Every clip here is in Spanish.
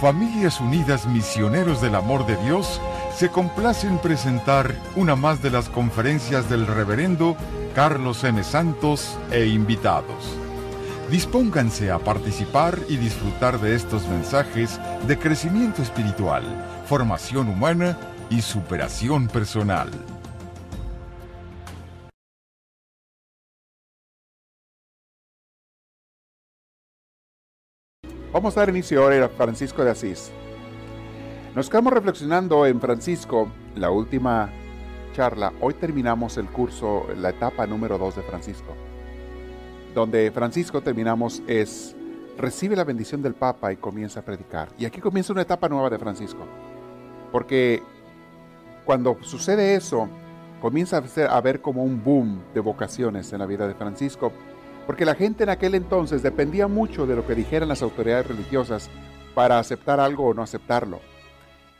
Familias Unidas Misioneros del Amor de Dios se complace en presentar una más de las conferencias del reverendo Carlos M. Santos e invitados. Dispónganse a participar y disfrutar de estos mensajes de crecimiento espiritual, formación humana y superación personal. Vamos a dar inicio ahora a Francisco de Asís. Nos quedamos reflexionando en Francisco, la última charla. Hoy terminamos el curso, la etapa número 2 de Francisco. Donde Francisco terminamos es recibe la bendición del Papa y comienza a predicar. Y aquí comienza una etapa nueva de Francisco. Porque cuando sucede eso, comienza a haber como un boom de vocaciones en la vida de Francisco porque la gente en aquel entonces dependía mucho de lo que dijeran las autoridades religiosas para aceptar algo o no aceptarlo.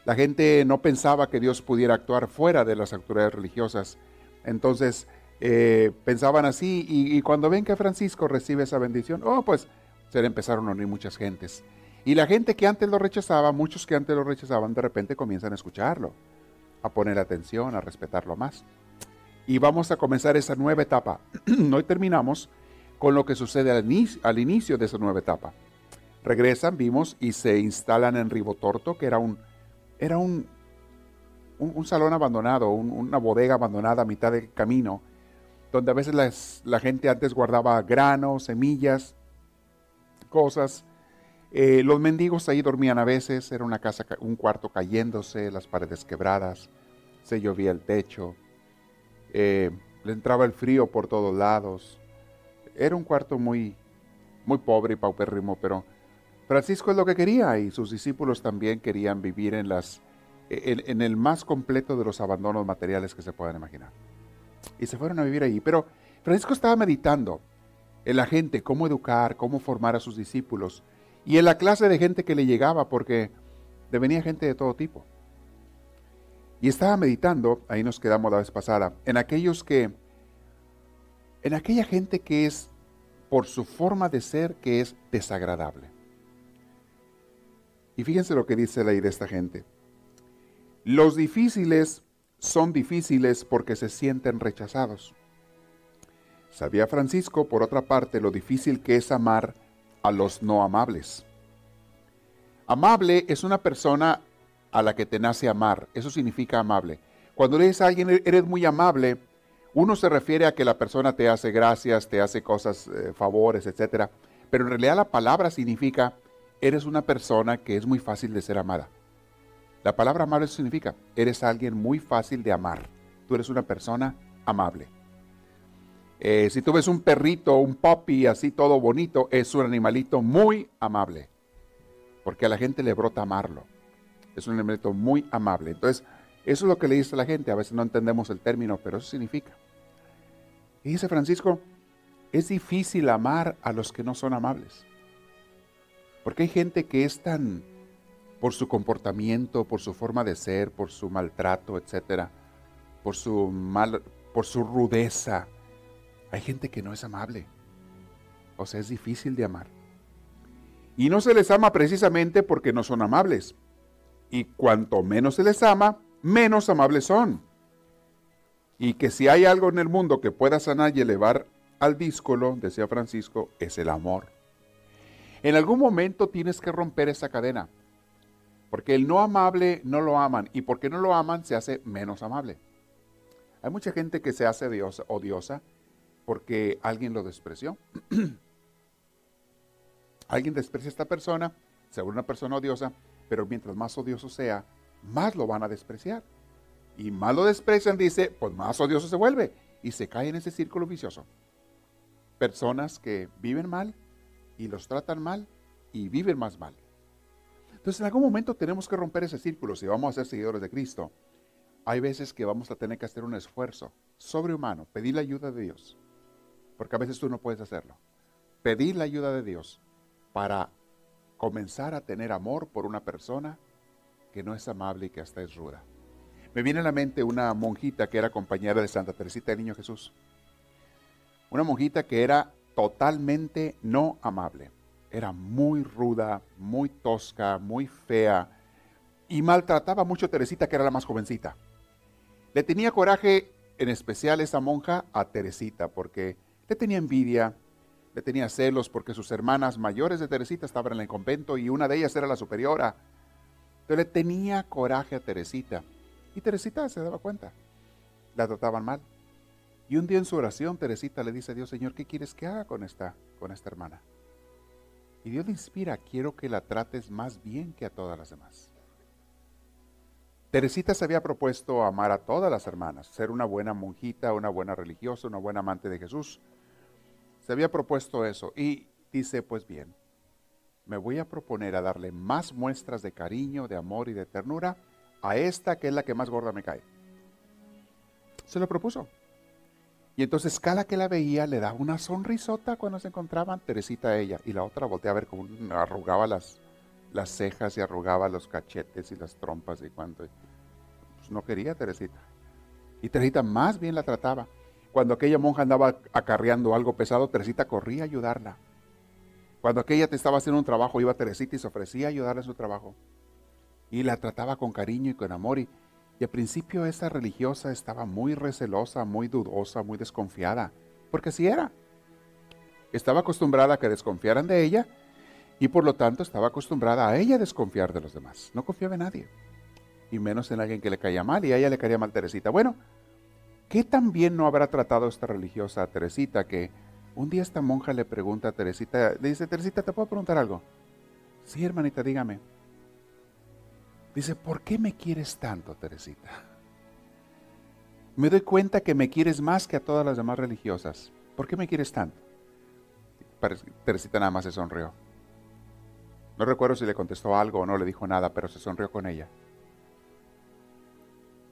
La gente no pensaba que Dios pudiera actuar fuera de las autoridades religiosas. Entonces eh, pensaban así y, cuando ven que Francisco recibe esa bendición, oh, pues se le empezaron a unir muchas gentes. Y la gente que antes lo rechazaba, muchos que antes lo rechazaban, de repente comienzan a escucharlo, a poner atención, a respetarlo más. Y vamos a comenzar esa nueva etapa. Hoy terminamos con lo que sucede al inicio, de esa nueva etapa. Regresan, vimos, y se instalan en Ribotorto, que era un, era un, un, salón abandonado, una bodega abandonada a mitad del camino, donde a veces la gente antes guardaba granos, semillas, cosas. Eh, los mendigos ahí dormían a veces, era una casa, un cuarto cayéndose, las paredes quebradas, se llovía el techo, eh, le entraba el frío por todos lados, era un cuarto muy, muy pobre y paupérrimo, pero Francisco es lo que quería y sus discípulos también querían vivir en, las, en, el más completo de los abandonos materiales que se puedan imaginar. Y se fueron a vivir allí. Pero Francisco estaba meditando en la gente, cómo educar, cómo formar a sus discípulos y en la clase de gente que le llegaba, porque venía gente de todo tipo. Y estaba meditando, ahí nos quedamos la vez pasada, en aquellos que en aquella gente que es, por su forma de ser, que es desagradable. Y fíjense lo que dice la ley de esta gente. Los difíciles son difíciles porque se sienten rechazados. Sabía Francisco, por otra parte, lo difícil que es amar a los no amables. Amable es una persona a la que te nace amar. Eso significa amable. Cuando le dices a alguien, eres muy amable, uno se refiere a que la persona te hace gracias, te hace cosas, eh, favores, etc. Pero en realidad la palabra significa, eres una persona que es muy fácil de ser amada. La palabra amable significa, eres alguien muy fácil de amar. Tú eres una persona amable. Eh, si tú ves un perrito, un puppy así todo bonito, es un animalito muy amable. Porque a la gente le brota amarlo. Es un animalito muy amable. Entonces, eso es lo que le dice a la gente. A veces no entendemos el término, pero eso significa. Y dice Francisco, es difícil amar a los que no son amables. Porque hay gente que es tan, por su comportamiento, por su forma de ser, por su maltrato, etcétera, por su mal, por su rudeza. Hay gente que no es amable. O sea, es difícil de amar. Y no se les ama precisamente porque no son amables. Y cuanto menos se les ama, menos amables son y que si hay algo en el mundo que pueda sanar y elevar al díscolo, decía Francisco, es el amor. En algún momento tienes que romper esa cadena, porque el no amable no lo aman y porque no lo aman se hace menos amable. Hay mucha gente que se hace odiosa porque alguien lo despreció. alguien desprecia a esta persona, se vuelve una persona odiosa, pero mientras más odioso sea, más lo van a despreciar y más lo desprecian, dice, pues más odioso se vuelve y se cae en ese círculo vicioso. Personas que viven mal y los tratan mal y viven más mal. Entonces en algún momento tenemos que romper ese círculo si vamos a ser seguidores de Cristo. Hay veces que vamos a tener que hacer un esfuerzo sobrehumano, pedir la ayuda de Dios, porque a veces tú no puedes hacerlo. Pedir la ayuda de Dios para comenzar a tener amor por una persona que no es amable y que hasta es ruda. Me viene a la mente una monjita que era compañera de Santa Teresita del Niño Jesús. Una monjita que era totalmente no amable. era muy ruda, muy tosca, muy fea y maltrataba mucho a Teresita, que era la más jovencita. Le tenía coraje, en especial esa monja, a Teresita, porque le tenía envidia, le tenía celos, porque sus hermanas mayores de Teresita estaban en el convento y una de ellas era la superiora. Le tenía coraje a Teresita. Y Teresita se daba cuenta. La trataban mal. Y un día en su oración, Teresita le dice a Dios, Señor, ¿qué quieres que haga con esta, con esta hermana? Y Dios le inspira, quiero que la trates más bien que a todas las demás. Teresita se había propuesto amar a todas las hermanas, ser una buena monjita, una buena religiosa, una buena amante de Jesús. Se había propuesto eso y dice, pues bien, me voy a proponer a darle más muestras de cariño, de amor y de ternura a esta que es la que más gorda me cae. Se lo propuso. Y entonces cada que la veía le daba una sonrisota cuando se encontraban, Teresita a ella, y la otra voltea a ver cómo arrugaba las, las cejas y arrugaba los cachetes y las trompas y cuando pues no quería Teresita. Y Teresita más bien la trataba. Cuando aquella monja andaba acarreando algo pesado, Teresita corría a ayudarla. Cuando aquella te estaba haciendo un trabajo, iba Teresita y se ofrecía a ayudarle en su trabajo. Y la trataba con cariño y con amor. Y, y al principio esa religiosa estaba muy recelosa, muy dudosa, muy desconfiada. Porque así era. Estaba acostumbrada a que desconfiaran de ella y por lo tanto estaba acostumbrada a ella desconfiar de los demás. No confiaba en nadie. Y menos en alguien que le caía mal y a ella le caía mal Teresita. Bueno, ¿qué también no habrá tratado esta religiosa a Teresita que un día esta monja le pregunta a Teresita, le dice, Teresita, ¿te puedo preguntar algo? Sí, hermanita, dígame. Dice, ¿por qué me quieres tanto, Teresita? Me doy cuenta que me quieres más que a todas las demás religiosas. ¿Por qué me quieres tanto? Teresita nada más se sonrió. No recuerdo si le contestó algo o no le dijo nada, pero se sonrió con ella.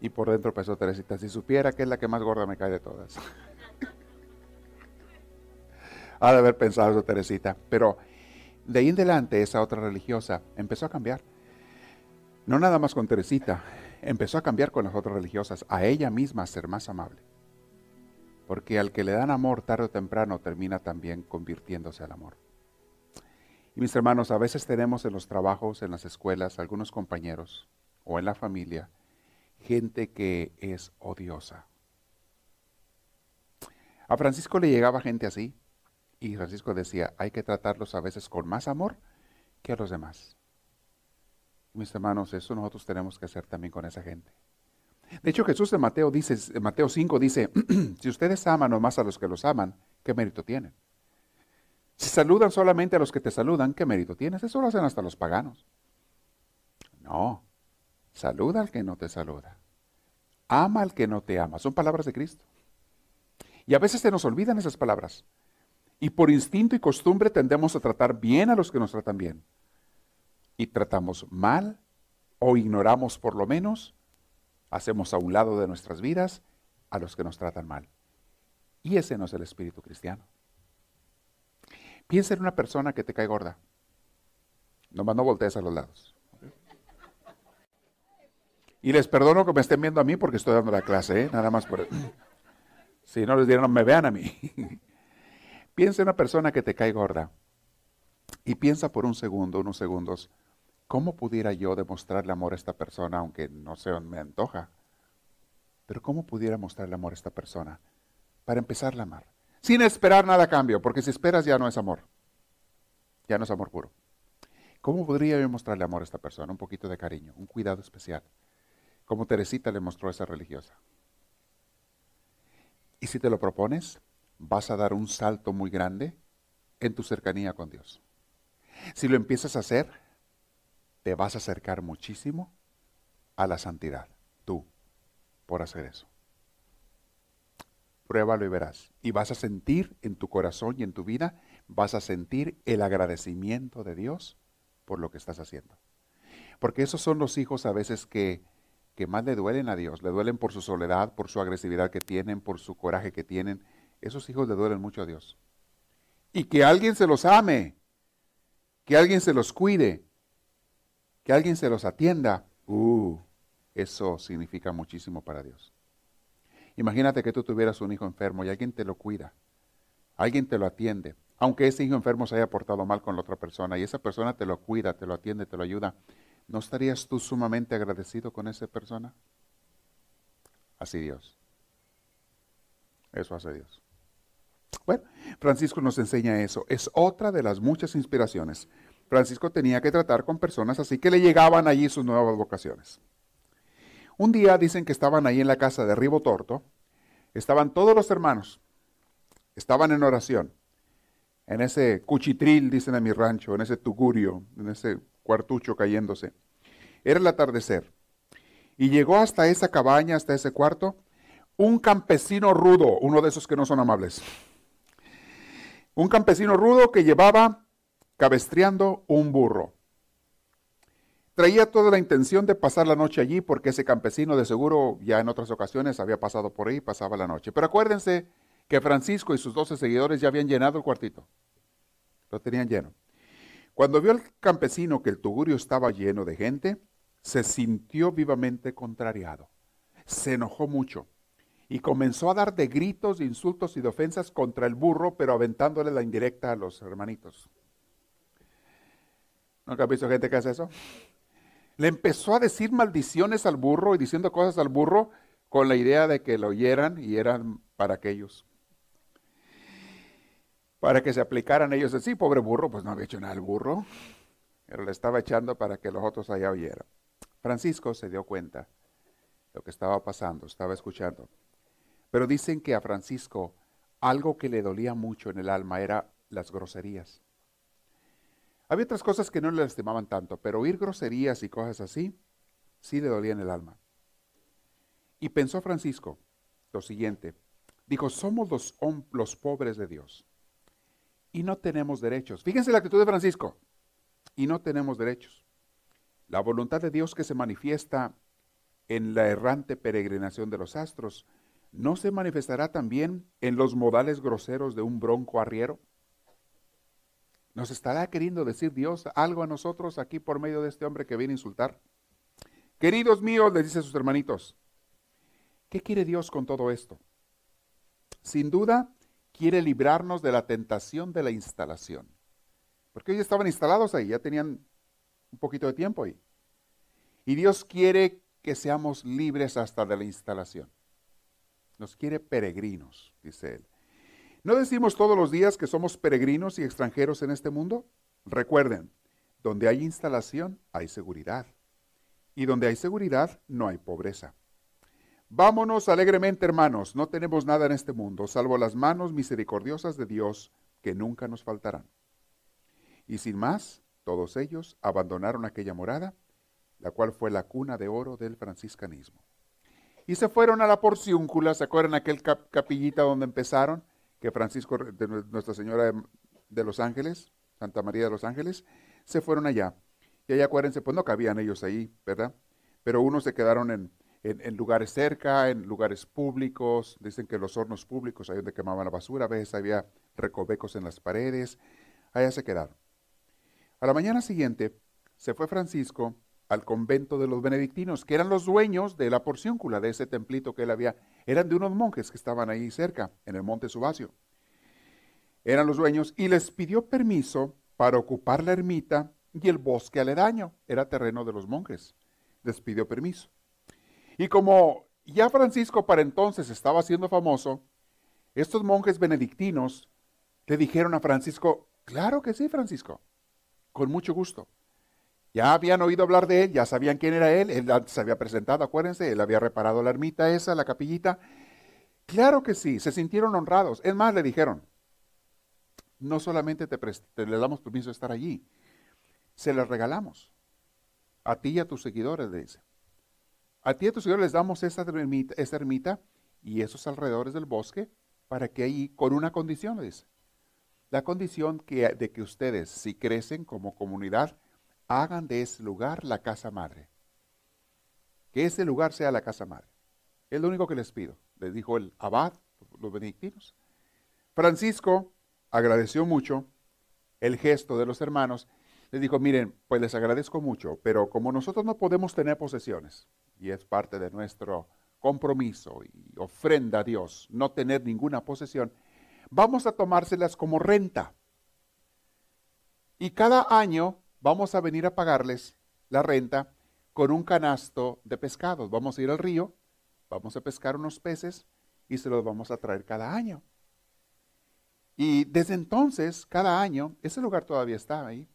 Y por dentro pensó Teresita, si supiera que es la que más gorda me cae de todas. ha de haber pensado eso Teresita. Pero de ahí en adelante esa otra religiosa empezó a cambiar. No nada más con Teresita, empezó a cambiar con las otras religiosas, a ella misma a ser más amable. Porque al que le dan amor tarde o temprano termina también convirtiéndose al amor. Y mis hermanos, a veces tenemos en los trabajos, en las escuelas, algunos compañeros o en la familia, gente que es odiosa. A Francisco le llegaba gente así y Francisco decía, hay que tratarlos a veces con más amor que a los demás. Mis hermanos, eso nosotros tenemos que hacer también con esa gente. De hecho, Jesús en Mateo, dice, en Mateo 5 dice, si ustedes aman más a los que los aman, ¿qué mérito tienen? Si saludan solamente a los que te saludan, ¿qué mérito tienes? Eso lo hacen hasta los paganos. No, saluda al que no te saluda. Ama al que no te ama. Son palabras de Cristo. Y a veces se nos olvidan esas palabras. Y por instinto y costumbre tendemos a tratar bien a los que nos tratan bien. Y tratamos mal o ignoramos por lo menos, hacemos a un lado de nuestras vidas a los que nos tratan mal. Y ese no es el espíritu cristiano. Piensa en una persona que te cae gorda. Nomás no voltees a los lados. Y les perdono que me estén viendo a mí porque estoy dando la clase, ¿eh? nada más por. Si no les dieron, me vean a mí. piensa en una persona que te cae gorda. Y piensa por un segundo, unos segundos, ¿cómo pudiera yo demostrarle amor a esta persona aunque no se me antoja? Pero ¿cómo pudiera mostrarle amor a esta persona para empezar a amar? sin esperar nada a cambio, porque si esperas ya no es amor, ya no es amor puro. ¿Cómo podría yo mostrarle amor a esta persona? Un poquito de cariño, un cuidado especial, como Teresita le mostró a esa religiosa. Y si te lo propones, vas a dar un salto muy grande en tu cercanía con Dios. Si lo empiezas a hacer, te vas a acercar muchísimo a la santidad, tú, por hacer eso pruébalo y verás. Y vas a sentir en tu corazón y en tu vida, vas a sentir el agradecimiento de Dios por lo que estás haciendo. Porque esos son los hijos a veces que, que más le duelen a Dios, le duelen por su soledad, por su agresividad que tienen, por su coraje que tienen. Esos hijos le duelen mucho a Dios. Y que alguien se los ame, que alguien se los cuide, que alguien se los atienda, uh, eso significa muchísimo para Dios. Imagínate que tú tuvieras un hijo enfermo y alguien te lo cuida, alguien te lo atiende, aunque ese hijo enfermo se haya portado mal con la otra persona y esa persona te lo cuida, te lo atiende, te lo ayuda, ¿no estarías tú sumamente agradecido con esa persona? Así Dios. Eso hace Dios. Bueno, Francisco nos enseña eso. Es otra de las muchas inspiraciones. Francisco tenía que tratar con personas así que le llegaban allí sus nuevas vocaciones. Un día dicen que estaban ahí en la casa de Ribo Torto, estaban todos los hermanos, estaban en oración en ese cuchitril, dicen en mi rancho, en ese tugurio, en ese cuartucho cayéndose. Era el atardecer. Y llegó hasta esa cabaña, hasta ese cuarto, un campesino rudo, uno de esos que no son amables. Un campesino rudo que llevaba cabestreando un burro. Traía toda la intención de pasar la noche allí porque ese campesino de seguro ya en otras ocasiones había pasado por ahí y pasaba la noche. Pero acuérdense que Francisco y sus doce seguidores ya habían llenado el cuartito. Lo tenían lleno. Cuando vio al campesino que el tugurio estaba lleno de gente, se sintió vivamente contrariado. Se enojó mucho y comenzó a dar de gritos, de insultos y de ofensas contra el burro, pero aventándole la indirecta a los hermanitos. ¿Nunca has visto gente que hace eso? Le empezó a decir maldiciones al burro y diciendo cosas al burro con la idea de que lo oyeran y eran para aquellos para que se aplicaran ellos. Sí, pobre burro, pues no había hecho nada el burro, pero le estaba echando para que los otros allá oyeran. Francisco se dio cuenta de lo que estaba pasando, estaba escuchando. Pero dicen que a Francisco algo que le dolía mucho en el alma era las groserías. Había otras cosas que no le lastimaban tanto, pero oír groserías y cosas así, sí le dolía en el alma. Y pensó Francisco lo siguiente, dijo, somos los, los pobres de Dios y no tenemos derechos. Fíjense la actitud de Francisco. Y no tenemos derechos. La voluntad de Dios que se manifiesta en la errante peregrinación de los astros, ¿no se manifestará también en los modales groseros de un bronco arriero? ¿Nos estará queriendo decir Dios algo a nosotros aquí por medio de este hombre que viene a insultar? Queridos míos, le dice a sus hermanitos, ¿qué quiere Dios con todo esto? Sin duda, quiere librarnos de la tentación de la instalación. Porque ellos estaban instalados ahí, ya tenían un poquito de tiempo ahí. Y Dios quiere que seamos libres hasta de la instalación. Nos quiere peregrinos, dice Él. ¿No decimos todos los días que somos peregrinos y extranjeros en este mundo? Recuerden, donde hay instalación hay seguridad. Y donde hay seguridad no hay pobreza. Vámonos alegremente, hermanos, no tenemos nada en este mundo, salvo las manos misericordiosas de Dios, que nunca nos faltarán. Y sin más, todos ellos abandonaron aquella morada, la cual fue la cuna de oro del franciscanismo. Y se fueron a la porciúncula, ¿se acuerdan aquel capillita donde empezaron? Que Francisco, de Nuestra Señora de los Ángeles, Santa María de los Ángeles, se fueron allá. Y ahí acuérdense, pues no cabían ellos ahí, ¿verdad? Pero unos se quedaron en, en, lugares cerca, en lugares públicos. Dicen que los hornos públicos, ahí donde quemaban la basura, a veces había recovecos en las paredes. Allá se quedaron. A la mañana siguiente se fue Francisco al convento de los benedictinos, que eran los dueños de la porcióncula, de ese templito que él había. Eran de unos monjes que estaban ahí cerca, en el monte Subacio. Eran los dueños y les pidió permiso para ocupar la ermita y el bosque aledaño. Era terreno de los monjes. Les pidió permiso. Y como ya Francisco para entonces estaba siendo famoso, estos monjes benedictinos le dijeron a Francisco, claro que sí, Francisco, con mucho gusto. Ya habían oído hablar de él, ya sabían quién era él, él se había presentado, acuérdense, él había reparado la ermita esa, la capillita. Claro que sí, se sintieron honrados. Es más, le dijeron, no solamente te, le damos permiso de estar allí, se les regalamos. A ti y a tus seguidores, le dice. A ti y a tus les damos esa ermita, ermita y esos alrededores del bosque para que ahí, con una condición, dice. La condición que, de que ustedes, si crecen como comunidad, hagan de ese lugar la casa madre. Que ese lugar sea la casa madre. Es lo único que les pido. Les dijo el abad, los benedictinos. Francisco agradeció mucho el gesto de los hermanos. Les dijo, miren, pues les agradezco mucho, pero como nosotros no podemos tener posesiones, y es parte de nuestro compromiso y ofrenda a Dios, no tener ninguna posesión, vamos a tomárselas como renta. Y cada año vamos a venir a pagarles la renta con un canasto de pescados. Vamos a ir al río, vamos a pescar unos peces y se los vamos a traer cada año. Y desde entonces, cada año, ese lugar todavía está ahí.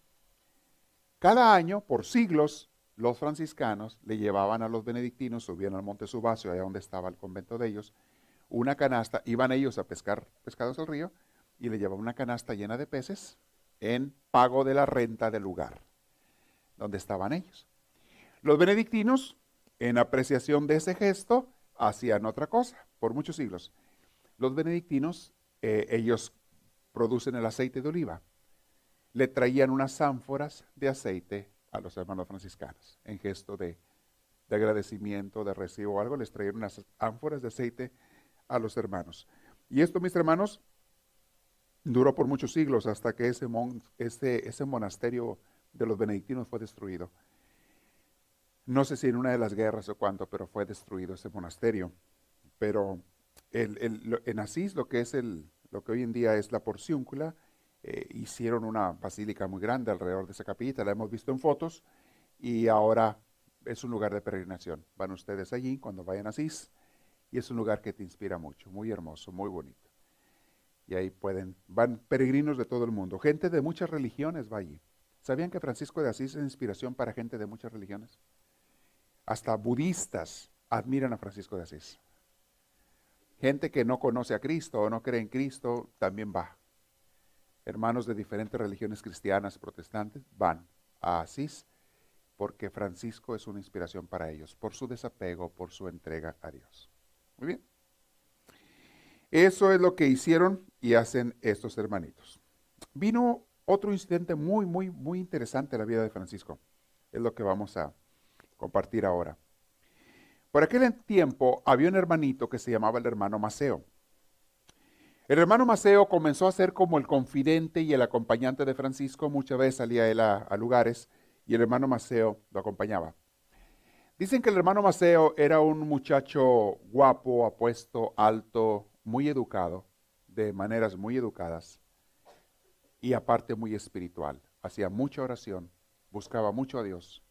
Cada año, por siglos, los franciscanos le llevaban a los benedictinos, subían al monte Subacio, allá donde estaba el convento de ellos, una canasta, iban ellos a pescar pescados al río y le llevaban una canasta llena de peces en pago de la renta del lugar donde estaban ellos. Los benedictinos, en apreciación de ese gesto, hacían otra cosa por muchos siglos. Los benedictinos, eh, ellos producen el aceite de oliva. Le traían unas ánforas de aceite a los hermanos franciscanos en gesto de, de agradecimiento, de recibo o algo, les traían unas ánforas de aceite a los hermanos. Y esto, mis hermanos, duró por muchos siglos hasta que ese, ese monasterio de los benedictinos fue destruido. No sé si en una de las guerras o cuánto, pero fue destruido ese monasterio. Pero en Asís, lo que es el, lo que hoy en día es la porciúncula, eh, hicieron una basílica muy grande alrededor de esa capilla, la hemos visto en fotos, y ahora es un lugar de peregrinación. Van ustedes allí cuando vayan a Asís, y es un lugar que te inspira mucho, muy hermoso, muy bonito. Y ahí pueden, van peregrinos de todo el mundo, gente de muchas religiones va allí. ¿Sabían que Francisco de Asís es inspiración para gente de muchas religiones? Hasta budistas admiran a Francisco de Asís. Gente que no conoce a Cristo o no cree en Cristo también va. Hermanos de diferentes religiones cristianas, protestantes, van a Asís porque Francisco es una inspiración para ellos, por su desapego, por su entrega a Dios. Muy bien. Eso es lo que hicieron y hacen estos hermanitos. Vino otro incidente muy, muy, muy interesante en la vida de Francisco. Es lo que vamos a compartir ahora. Por aquel tiempo había un hermanito que se llamaba el hermano Maceo. El hermano Maceo comenzó a ser como el confidente y el acompañante de Francisco. Muchas veces salía él a, a lugares y el hermano Maceo lo acompañaba. Dicen que el hermano Maceo era un muchacho guapo, apuesto, alto, muy educado, de maneras muy educadas y aparte muy espiritual. Hacía mucha oración, buscaba mucho a Dios.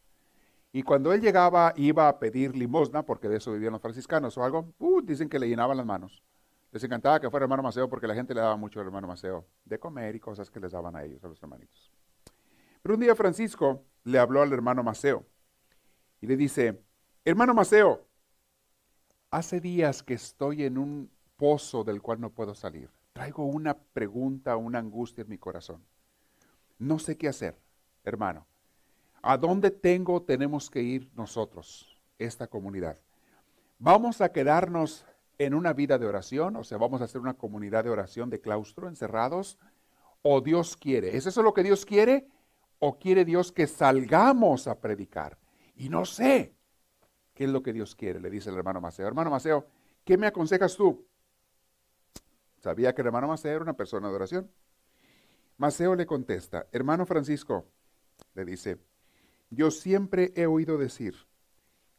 Y cuando él llegaba, iba a pedir limosna, porque de eso vivían los franciscanos o algo, uh, dicen que le llenaban las manos. Les encantaba que fuera hermano Maceo porque la gente le daba mucho al hermano Maceo de comer y cosas que les daban a ellos, a los hermanitos. Pero un día Francisco le habló al hermano Maceo y le dice, hermano Maceo, hace días que estoy en un pozo del cual no puedo salir. Traigo una pregunta, una angustia en mi corazón. No sé qué hacer, hermano. ¿A dónde tengo, tenemos que ir nosotros, esta comunidad? ¿Vamos a quedarnos en una vida de oración? O sea, ¿vamos a hacer una comunidad de oración de claustro, encerrados? ¿O Dios quiere? ¿Es eso lo que Dios quiere? ¿O quiere Dios que salgamos a predicar? Y no sé qué es lo que Dios quiere, le dice el hermano Maceo. Hermano Maceo, ¿qué me aconsejas tú? Sabía que el hermano Maceo era una persona de oración. Maceo le contesta, hermano Francisco, le dice, yo siempre he oído decir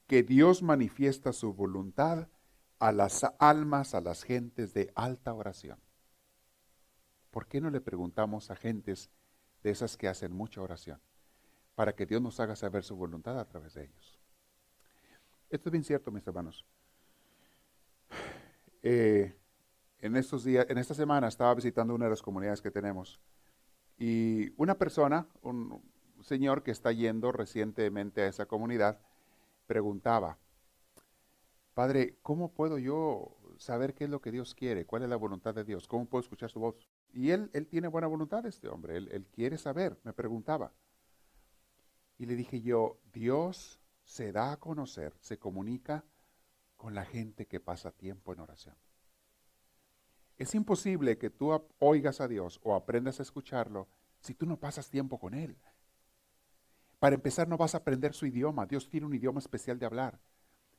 que Dios manifiesta su voluntad a las almas, a las gentes de alta oración. ¿Por qué no le preguntamos a gentes de esas que hacen mucha oración? Para que Dios nos haga saber su voluntad a través de ellos. Esto es bien cierto, mis hermanos. Eh, en estos días, en esta semana estaba visitando una de las comunidades que tenemos y una persona, un señor que está yendo recientemente a esa comunidad, preguntaba, Padre, ¿cómo puedo yo saber qué es lo que Dios quiere? ¿Cuál es la voluntad de Dios? ¿Cómo puedo escuchar su voz? Y él, él tiene buena voluntad, este hombre, él, él quiere saber, me preguntaba. Y le dije yo, Dios se da a conocer, se comunica con la gente que pasa tiempo en oración. Es imposible que tú oigas a Dios o aprendas a escucharlo si tú no pasas tiempo con Él. Para empezar, no vas a aprender su idioma. Dios tiene un idioma especial de hablar.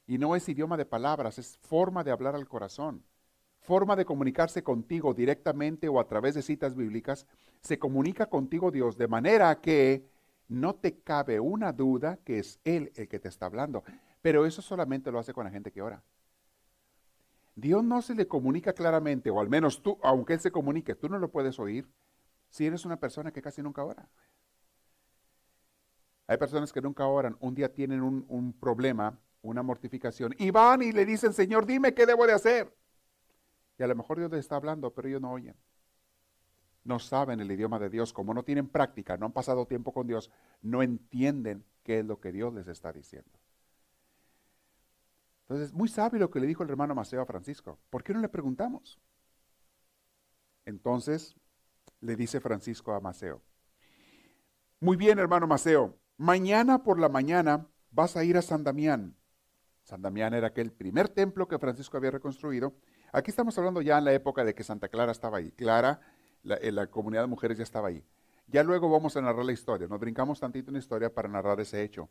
Y no es idioma de palabras, es forma de hablar al corazón. Forma de comunicarse contigo directamente o a través de citas bíblicas. Se comunica contigo Dios de manera que no te cabe una duda que es Él el que te está hablando. Pero eso solamente lo hace con la gente que ora. Dios no se le comunica claramente, o al menos tú, aunque Él se comunique, tú no lo puedes oír si eres una persona que casi nunca ora. Hay personas que nunca oran, un día tienen un, un problema, una mortificación, y van y le dicen, Señor, dime qué debo de hacer. Y a lo mejor Dios les está hablando, pero ellos no oyen. No saben el idioma de Dios, como no tienen práctica, no han pasado tiempo con Dios, no entienden qué es lo que Dios les está diciendo. Entonces, muy sabio lo que le dijo el hermano Maceo a Francisco. ¿Por qué no le preguntamos? Entonces, le dice Francisco a Maceo. Muy bien, hermano Maceo, mañana por la mañana vas a ir a San Damián. San Damián era aquel primer templo que Francisco había reconstruido. Aquí estamos hablando ya en la época de que Santa Clara estaba ahí. Clara, la, eh, la comunidad de mujeres ya estaba ahí. Ya luego vamos a narrar la historia. Nos brincamos tantito en la historia para narrar ese hecho.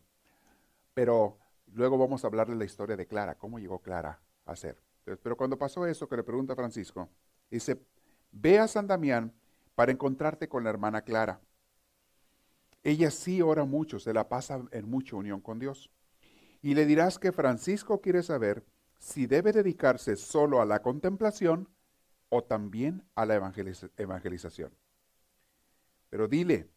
Pero luego vamos a hablar de la historia de Clara, cómo llegó Clara a ser. pero cuando pasó eso que le pregunta Francisco, dice, ve a San Damián para encontrarte con la hermana Clara. Ella sí ora mucho, se la pasa en mucha unión con Dios. Y le dirás que Francisco quiere saber si debe dedicarse solo a la contemplación o también a la evangelización. Pero dile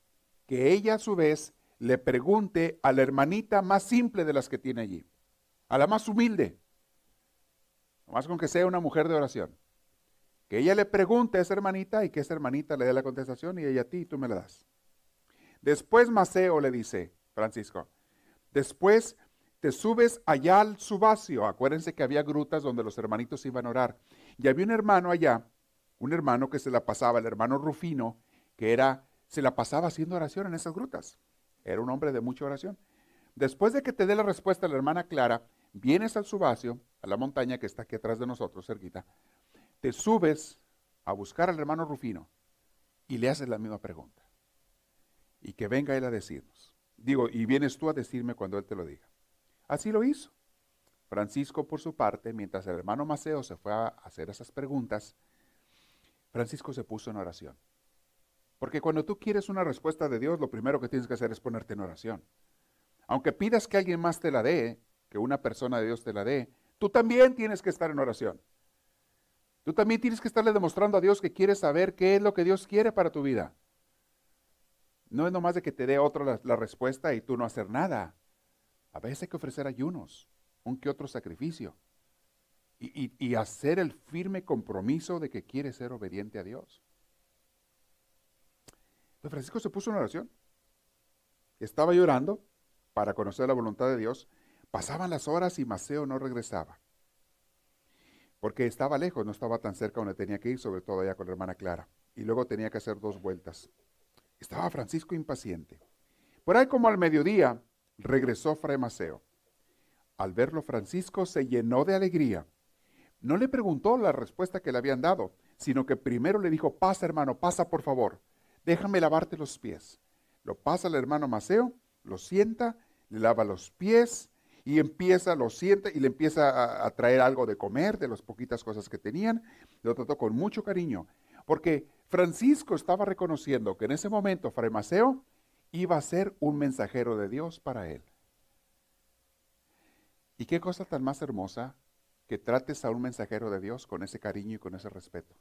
que ella a su vez le pregunte a la hermanita más simple de las que tiene allí, a la más humilde, más con que sea una mujer de oración. Que ella le pregunte a esa hermanita y que esa hermanita le dé la contestación y ella a ti tú me la das. Después Maceo le dice, Francisco, después te subes allá al subacio. Acuérdense que había grutas donde los hermanitos iban a orar. Y había un hermano allá, un hermano que se la pasaba, el hermano Rufino, que era, se la pasaba haciendo oración en esas grutas. Era un hombre de mucha oración. Después de que te dé la respuesta la hermana Clara, vienes al subacio, a la montaña que está aquí atrás de nosotros, cerquita, te subes a buscar al hermano Rufino y le haces la misma pregunta. Y que venga él a decirnos. Digo, y vienes tú a decirme cuando él te lo diga. Así lo hizo. Francisco, por su parte, mientras el hermano Maceo se fue a hacer esas preguntas, Francisco se puso en oración. Porque cuando tú quieres una respuesta de Dios, lo primero que tienes que hacer es ponerte en oración. Aunque pidas que alguien más te la dé, que una persona de Dios te la dé, tú también tienes que estar en oración. Tú también tienes que estarle demostrando a Dios que quieres saber qué es lo que Dios quiere para tu vida. No es nomás de que te dé otro la, respuesta y tú no hacer nada. A veces hay que ofrecer ayunos, un que otro sacrificio. Y, hacer el firme compromiso de que quiere ser obediente a Dios. Pues Francisco se puso en oración. Estaba llorando para conocer la voluntad de Dios. Pasaban las horas y Maceo no regresaba. Porque estaba lejos, no estaba tan cerca donde tenía que ir, sobre todo allá con la hermana Clara. Y luego tenía que hacer dos vueltas. Estaba Francisco impaciente. Por ahí como al mediodía, regresó Fray Maceo. Al verlo Francisco se llenó de alegría. No le preguntó la respuesta que le habían dado, sino que primero le dijo, pasa hermano, pasa por favor, déjame lavarte los pies. Lo pasa el hermano Maceo, lo sienta, le lava los pies y empieza, lo sienta y le empieza a, traer algo de comer de las poquitas cosas que tenían. Lo trató con mucho cariño, porque Francisco estaba reconociendo que en ese momento Fray Maceo iba a ser un mensajero de Dios para él. ¿Y qué cosa tan más hermosa que trates a un mensajero de Dios con ese cariño y con ese respeto?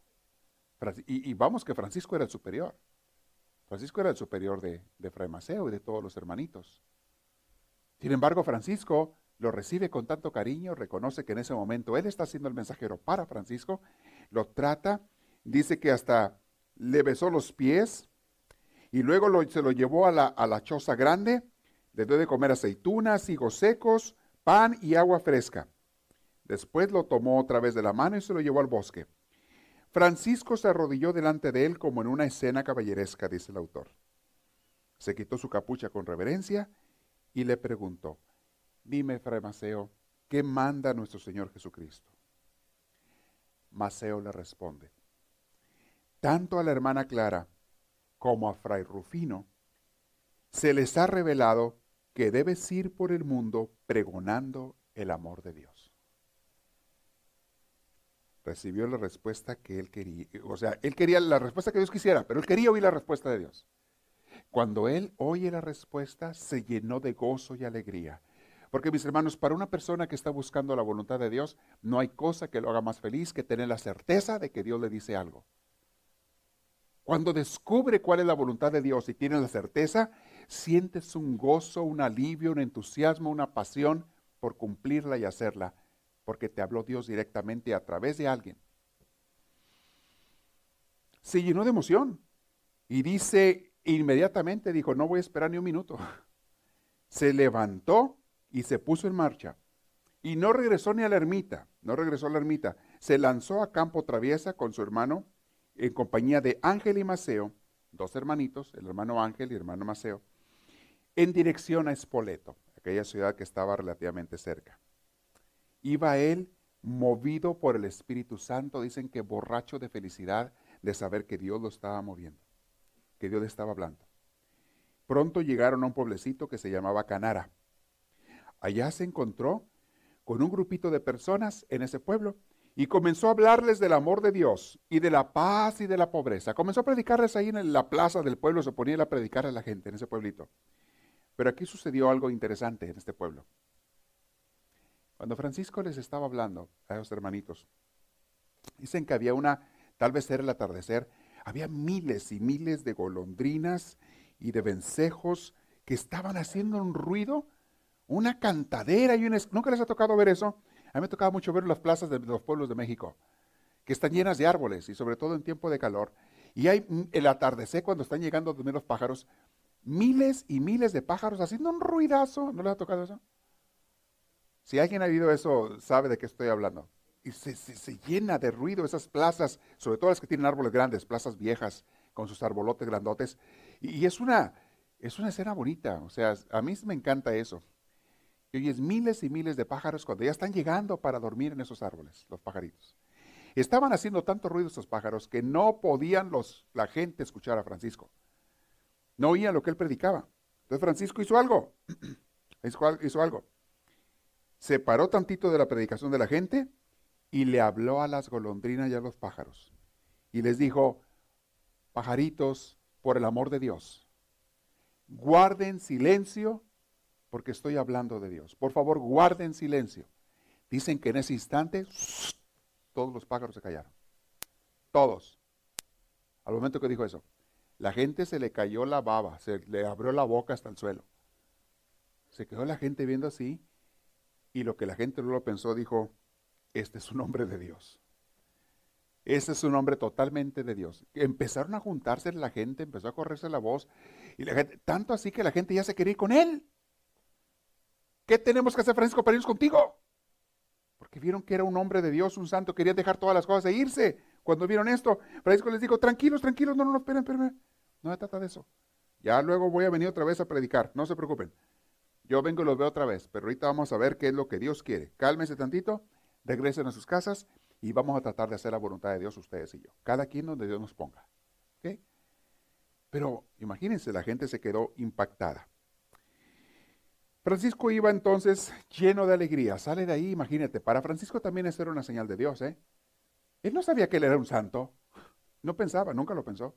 Y, vamos que Francisco era el superior. Francisco era el superior de, Fray Maceo y de todos los hermanitos. Sin embargo, Francisco lo recibe con tanto cariño, reconoce que en ese momento él está siendo el mensajero para Francisco, lo trata, dice que hasta le besó los pies, y luego se lo llevó a la, a la choza grande, le dio de comer aceitunas, higos secos, pan y agua fresca. Después lo tomó otra vez de la mano y se lo llevó al bosque. Francisco se arrodilló delante de él como en una escena caballeresca, dice el autor. Se quitó su capucha con reverencia y le preguntó, dime, Fray Maceo, ¿qué manda nuestro Señor Jesucristo? Maceo le responde, tanto a la hermana Clara como a Fray Rufino, se les ha revelado que debes ir por el mundo pregonando el amor de Dios. Recibió la respuesta que él quería, o sea, él quería la respuesta que Dios quisiera, pero él quería oír la respuesta de Dios. Cuando él oye la respuesta, se llenó de gozo y alegría. Porque mis hermanos, para una persona que está buscando la voluntad de Dios, no hay cosa que lo haga más feliz que tener la certeza de que Dios le dice algo. Cuando descubre cuál es la voluntad de Dios y tiene la certeza, sientes un gozo, un alivio, un entusiasmo, una pasión por cumplirla y hacerla, porque te habló Dios directamente a través de alguien. Se llenó de emoción y dice inmediatamente, dijo, no voy a esperar ni un minuto. Se levantó y se puso en marcha. Y no regresó ni a la ermita, no regresó a la ermita. Se lanzó a campo traviesa con su hermano en compañía de Ángel y Maceo, dos hermanitos, el hermano Ángel y el hermano Maceo, en dirección a Espoleto, aquella ciudad que estaba relativamente cerca. Iba él movido por el Espíritu Santo, dicen que borracho de felicidad de saber que Dios lo estaba moviendo, que Dios le estaba hablando. Pronto llegaron a un pueblecito que se llamaba Canara. Allá se encontró con un grupito de personas en ese pueblo y comenzó a hablarles del amor de Dios y de la paz y de la pobreza. Comenzó a predicarles ahí en la plaza del pueblo, se ponía a predicar a la gente en ese pueblito. Pero aquí sucedió algo interesante en este pueblo. Cuando Francisco les estaba hablando a esos hermanitos, dicen que había una, tal vez era el atardecer, había miles y miles de golondrinas y de vencejos que estaban haciendo un ruido, una cantadera y un... ¿Nunca les ha tocado ver eso? A mí me tocaba mucho ver las plazas de los pueblos de México, que están llenas de árboles y sobre todo en tiempo de calor. Y hay el atardecer cuando están llegando los pájaros, miles y miles de pájaros haciendo un ruidazo. ¿No les ha tocado eso? Si alguien ha oído eso, sabe de qué estoy hablando. Y se, se, llena de ruido esas plazas, sobre todo las que tienen árboles grandes, plazas viejas, con sus arbolotes grandotes. Y, y es, una, es una escena bonita. O sea, a mí me encanta eso. Y oyes miles y miles de pájaros cuando ya están llegando para dormir en esos árboles, los pajaritos. Estaban haciendo tanto ruido estos pájaros que no podían los, la gente escuchar a Francisco. No oían lo que él predicaba. Entonces Francisco hizo algo. hizo algo. Se paró tantito de la predicación de la gente y le habló a las golondrinas y a los pájaros. Y les dijo, pajaritos, por el amor de Dios, guarden silencio porque estoy hablando de Dios. Por favor, guarden silencio. Dicen que en ese instante todos los pájaros se callaron. Todos. Al momento que dijo eso, la gente se le cayó la baba, se le abrió la boca hasta el suelo. Se quedó la gente viendo así y lo que la gente luego pensó dijo, este es un hombre de Dios. Este es un hombre totalmente de Dios. Empezaron a juntarse la gente, empezó a correrse la voz y la gente, tanto así que la gente ya se quería ir con él. ¿Qué tenemos que hacer, Francisco, para irnos contigo? Porque vieron que era un hombre de Dios, un santo, quería dejar todas las cosas e irse. Cuando vieron esto, Francisco les dijo, tranquilos, tranquilos, no, no, no, esperen, esperen. No se trata de eso. Ya luego voy a venir otra vez a predicar, no se preocupen. Yo vengo y los veo otra vez, pero ahorita vamos a ver qué es lo que Dios quiere. Cálmense tantito, regresen a sus casas y vamos a tratar de hacer la voluntad de Dios ustedes y yo. Cada quien donde Dios nos ponga. ¿Ok? Pero imagínense, la gente se quedó impactada. Francisco iba entonces lleno de alegría. Sale de ahí, imagínate. Para Francisco también eso era una señal de Dios, ¿eh? Él no sabía que él era un santo. No pensaba, nunca lo pensó.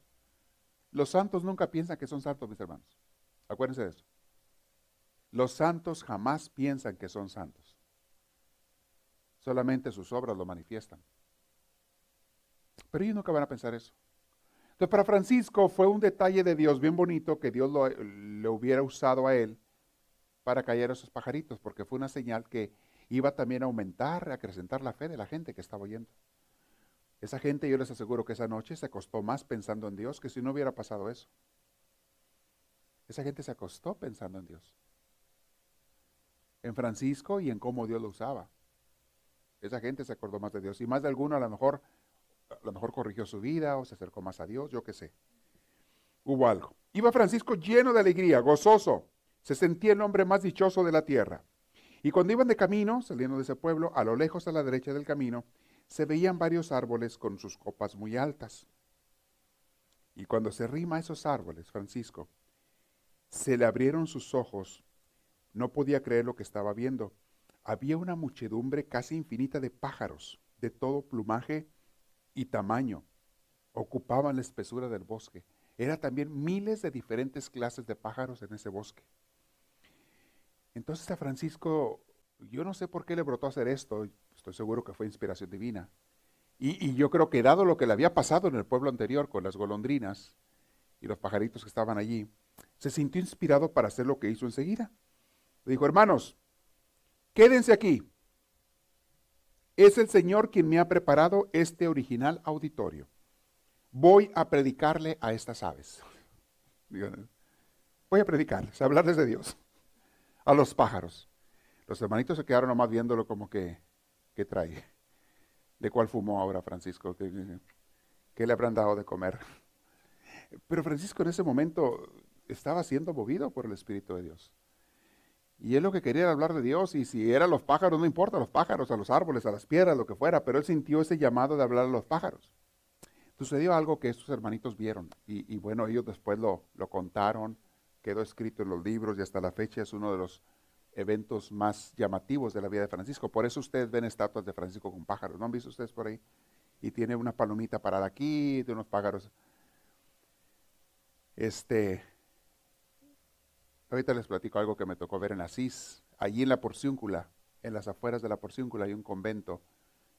Los santos nunca piensan que son santos, mis hermanos. Acuérdense de eso. Los santos jamás piensan que son santos. Solamente sus obras lo manifiestan. Pero ellos nunca van a pensar eso. Entonces, para Francisco fue un detalle de Dios bien bonito que Dios lo, hubiera usado a él para callar a esos pajaritos, porque fue una señal que iba también a aumentar, a acrecentar la fe de la gente que estaba oyendo. Esa gente, yo les aseguro que esa noche se acostó más pensando en Dios que si no hubiera pasado eso. Esa gente se acostó pensando en Dios. En Francisco y en cómo Dios lo usaba. Esa gente se acordó más de Dios. Y más de alguno a lo mejor, a lo mejor corrigió su vida o se acercó más a Dios, yo qué sé. Hubo algo. Iba Francisco lleno de alegría, gozoso, se sentía el hombre más dichoso de la tierra. Y cuando iban de camino, saliendo de ese pueblo, a lo lejos a la derecha del camino, se veían varios árboles con sus copas muy altas. Y cuando se rima a esos árboles, Francisco, se le abrieron sus ojos. No podía creer lo que estaba viendo. Había una muchedumbre casi infinita de pájaros, de todo plumaje y tamaño. Ocupaban la espesura del bosque. Era también miles de diferentes clases de pájaros en ese bosque. Entonces a Francisco, yo no sé por qué le brotó hacer esto, estoy seguro que fue inspiración divina. Y, yo creo que dado lo que le había pasado en el pueblo anterior con las golondrinas y los pajaritos que estaban allí, se sintió inspirado para hacer lo que hizo enseguida. Dijo, hermanos, quédense aquí. Es el Señor quien me ha preparado este original auditorio. Voy a predicarle a estas aves. Voy a predicarles, a hablarles de Dios. A los pájaros. Los hermanitos se quedaron nomás viéndolo como que, ¿qué trae? ¿De cuál fumó ahora Francisco? ¿Qué, qué le habrán dado de comer? Pero Francisco en ese momento estaba siendo movido por el Espíritu de Dios. Y él lo que quería era hablar de Dios, y si eran los pájaros, no importa, los pájaros, a los árboles, a las piedras, lo que fuera, pero él sintió ese llamado de hablar a los pájaros. Sucedió algo que estos hermanitos vieron, y, bueno, ellos después lo, lo, contaron, quedó escrito en los libros, y hasta la fecha es uno de los eventos más llamativos de la vida de Francisco. Por eso ustedes ven estatuas de Francisco con pájaros, ¿no han visto ustedes por ahí? Y tiene una palomita parada aquí, de unos pájaros. Este, Ahorita les platico algo que me tocó ver en Asís. Allí en la Porciúncula, en las afueras de la Porciúncula hay un convento.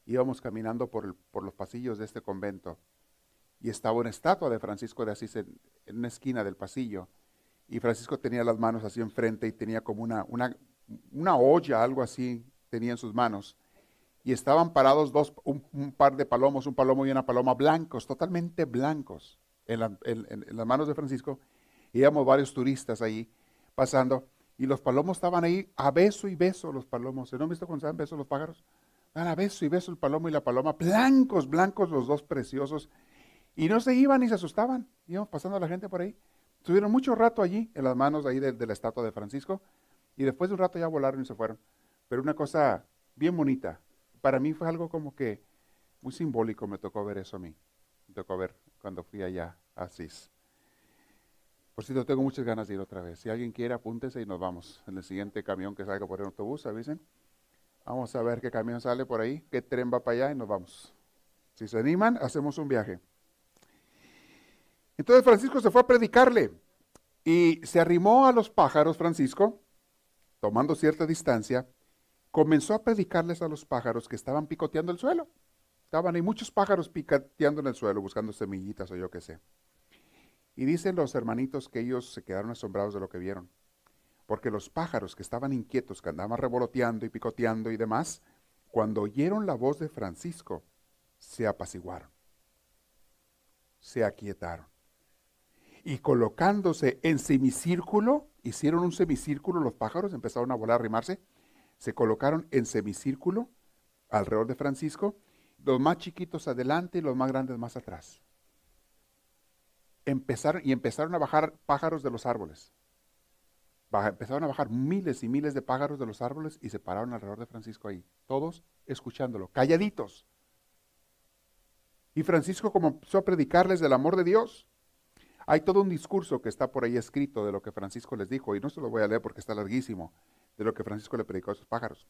Íbamos caminando por, los pasillos de este convento y estaba una estatua de Francisco de Asís en, una esquina del pasillo. Y Francisco tenía las manos así enfrente y tenía como una, una, una olla, algo así, tenía en sus manos. Y estaban parados dos, un, par de palomos, un palomo y una paloma blancos, totalmente blancos, en, en las manos de Francisco. Íbamos varios turistas ahí pasando y los palomos estaban ahí a beso y beso los palomos. ¿No han visto cuando se dan besos los pájaros? Van a beso y beso el palomo y la paloma, blancos, blancos los dos preciosos. Y no se iban ni se asustaban. Íbamos pasando a la gente por ahí. Estuvieron mucho rato allí, en las manos ahí de, la estatua de Francisco, y después de un rato ya volaron y se fueron. Pero una cosa bien bonita. Para mí fue algo como que muy simbólico, me tocó ver eso a mí. Me tocó ver cuando fui allá a Asís. Por cierto, tengo muchas ganas de ir otra vez. Si alguien quiere, apúntese y nos vamos. En el siguiente camión que salga por el autobús, avisen. Vamos a ver qué camión sale por ahí, qué tren va para allá y nos vamos. Si se animan, hacemos un viaje. Entonces Francisco se fue a predicarle y se arrimó a los pájaros, Francisco, tomando cierta distancia, comenzó a predicarles a los pájaros que estaban picoteando el suelo. Estaban ahí muchos pájaros picoteando en el suelo, buscando semillitas o yo qué sé. Y dicen los hermanitos que ellos se quedaron asombrados de lo que vieron. Porque los pájaros que estaban inquietos, que andaban revoloteando y picoteando y demás, cuando oyeron la voz de Francisco, se apaciguaron, se aquietaron. Y colocándose en semicírculo, hicieron un semicírculo, los pájaros empezaron a volar, a arrimarse, se colocaron en semicírculo alrededor de Francisco, los más chiquitos adelante y los más grandes más atrás empezaron, y empezaron a bajar pájaros de los árboles. empezaron a bajar miles y miles de pájaros de los árboles y se pararon alrededor de Francisco ahí, todos escuchándolo, calladitos. Y Francisco comenzó a predicarles del amor de Dios. Hay todo un discurso que está por ahí escrito de lo que Francisco les dijo, y no se lo voy a leer porque está larguísimo, de lo que Francisco le predicó a esos pájaros.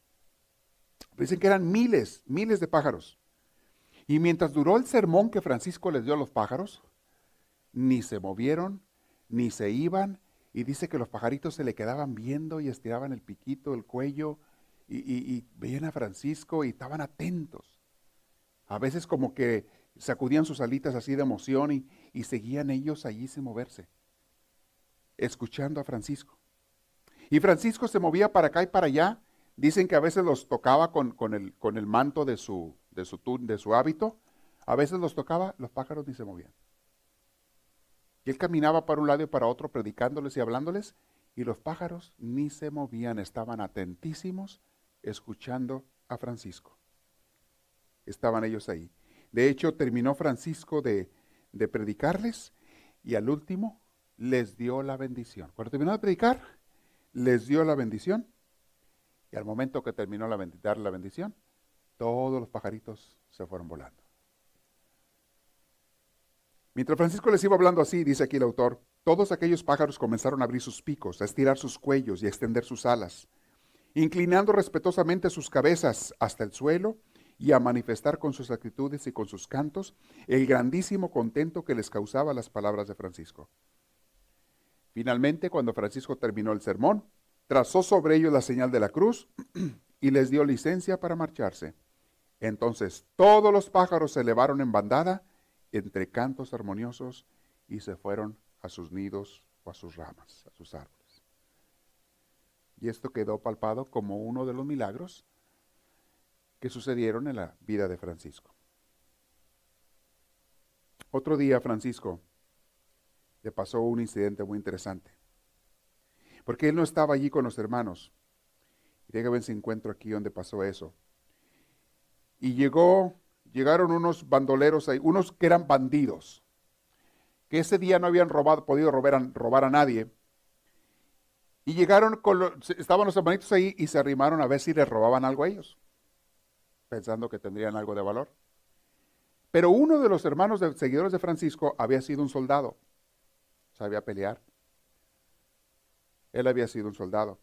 Dicen que eran miles, miles de pájaros. Y mientras duró el sermón que Francisco les dio a los pájaros, ni se movieron, ni se iban, y dice que los pajaritos se le quedaban viendo y estiraban el piquito, el cuello, y, veían a Francisco y estaban atentos. A veces como que sacudían sus alitas así de emoción y, y seguían ellos allí sin moverse, escuchando a Francisco. Y Francisco se movía para acá y para allá. Dicen que a veces los tocaba con, con, el, con el, manto de su, de, su, de su hábito. A veces los tocaba, los pájaros ni se movían. Y él caminaba para un lado y para otro predicándoles y hablándoles, y los pájaros ni se movían, estaban atentísimos escuchando a Francisco. Estaban ellos ahí. De hecho, terminó Francisco de, de predicarles y al último les dio la bendición. Cuando terminó de predicar, les dio la bendición y al momento que terminó la, dar la bendición, todos los pajaritos se fueron volando. Mientras Francisco les iba hablando así, dice aquí el autor, todos aquellos pájaros comenzaron a abrir sus picos, a estirar sus cuellos y a extender sus alas, inclinando respetuosamente sus cabezas hasta el suelo y a manifestar con sus actitudes y con sus cantos el grandísimo contento que les causaba las palabras de Francisco. Finalmente, cuando Francisco terminó el sermón, trazó sobre ellos la señal de la cruz y les dio licencia para marcharse. Entonces todos los pájaros se elevaron en bandada entre cantos armoniosos y se fueron a sus nidos o a sus ramas, a sus árboles. Y esto quedó palpado como uno de los milagros que sucedieron en la vida de Francisco. Otro día Francisco le pasó un incidente muy interesante, porque él no estaba allí con los hermanos. Y ver si encuentro aquí donde pasó eso. Y llegó, llegaron unos bandoleros ahí, unos que eran bandidos, que ese día no habían robado, podido robar a, nadie. Y llegaron, con estaban los hermanitos ahí y se arrimaron a ver si les robaban algo a ellos, pensando que tendrían algo de valor. Pero uno de los hermanos seguidores de Francisco había sido un soldado, sabía pelear. Él había sido un soldado.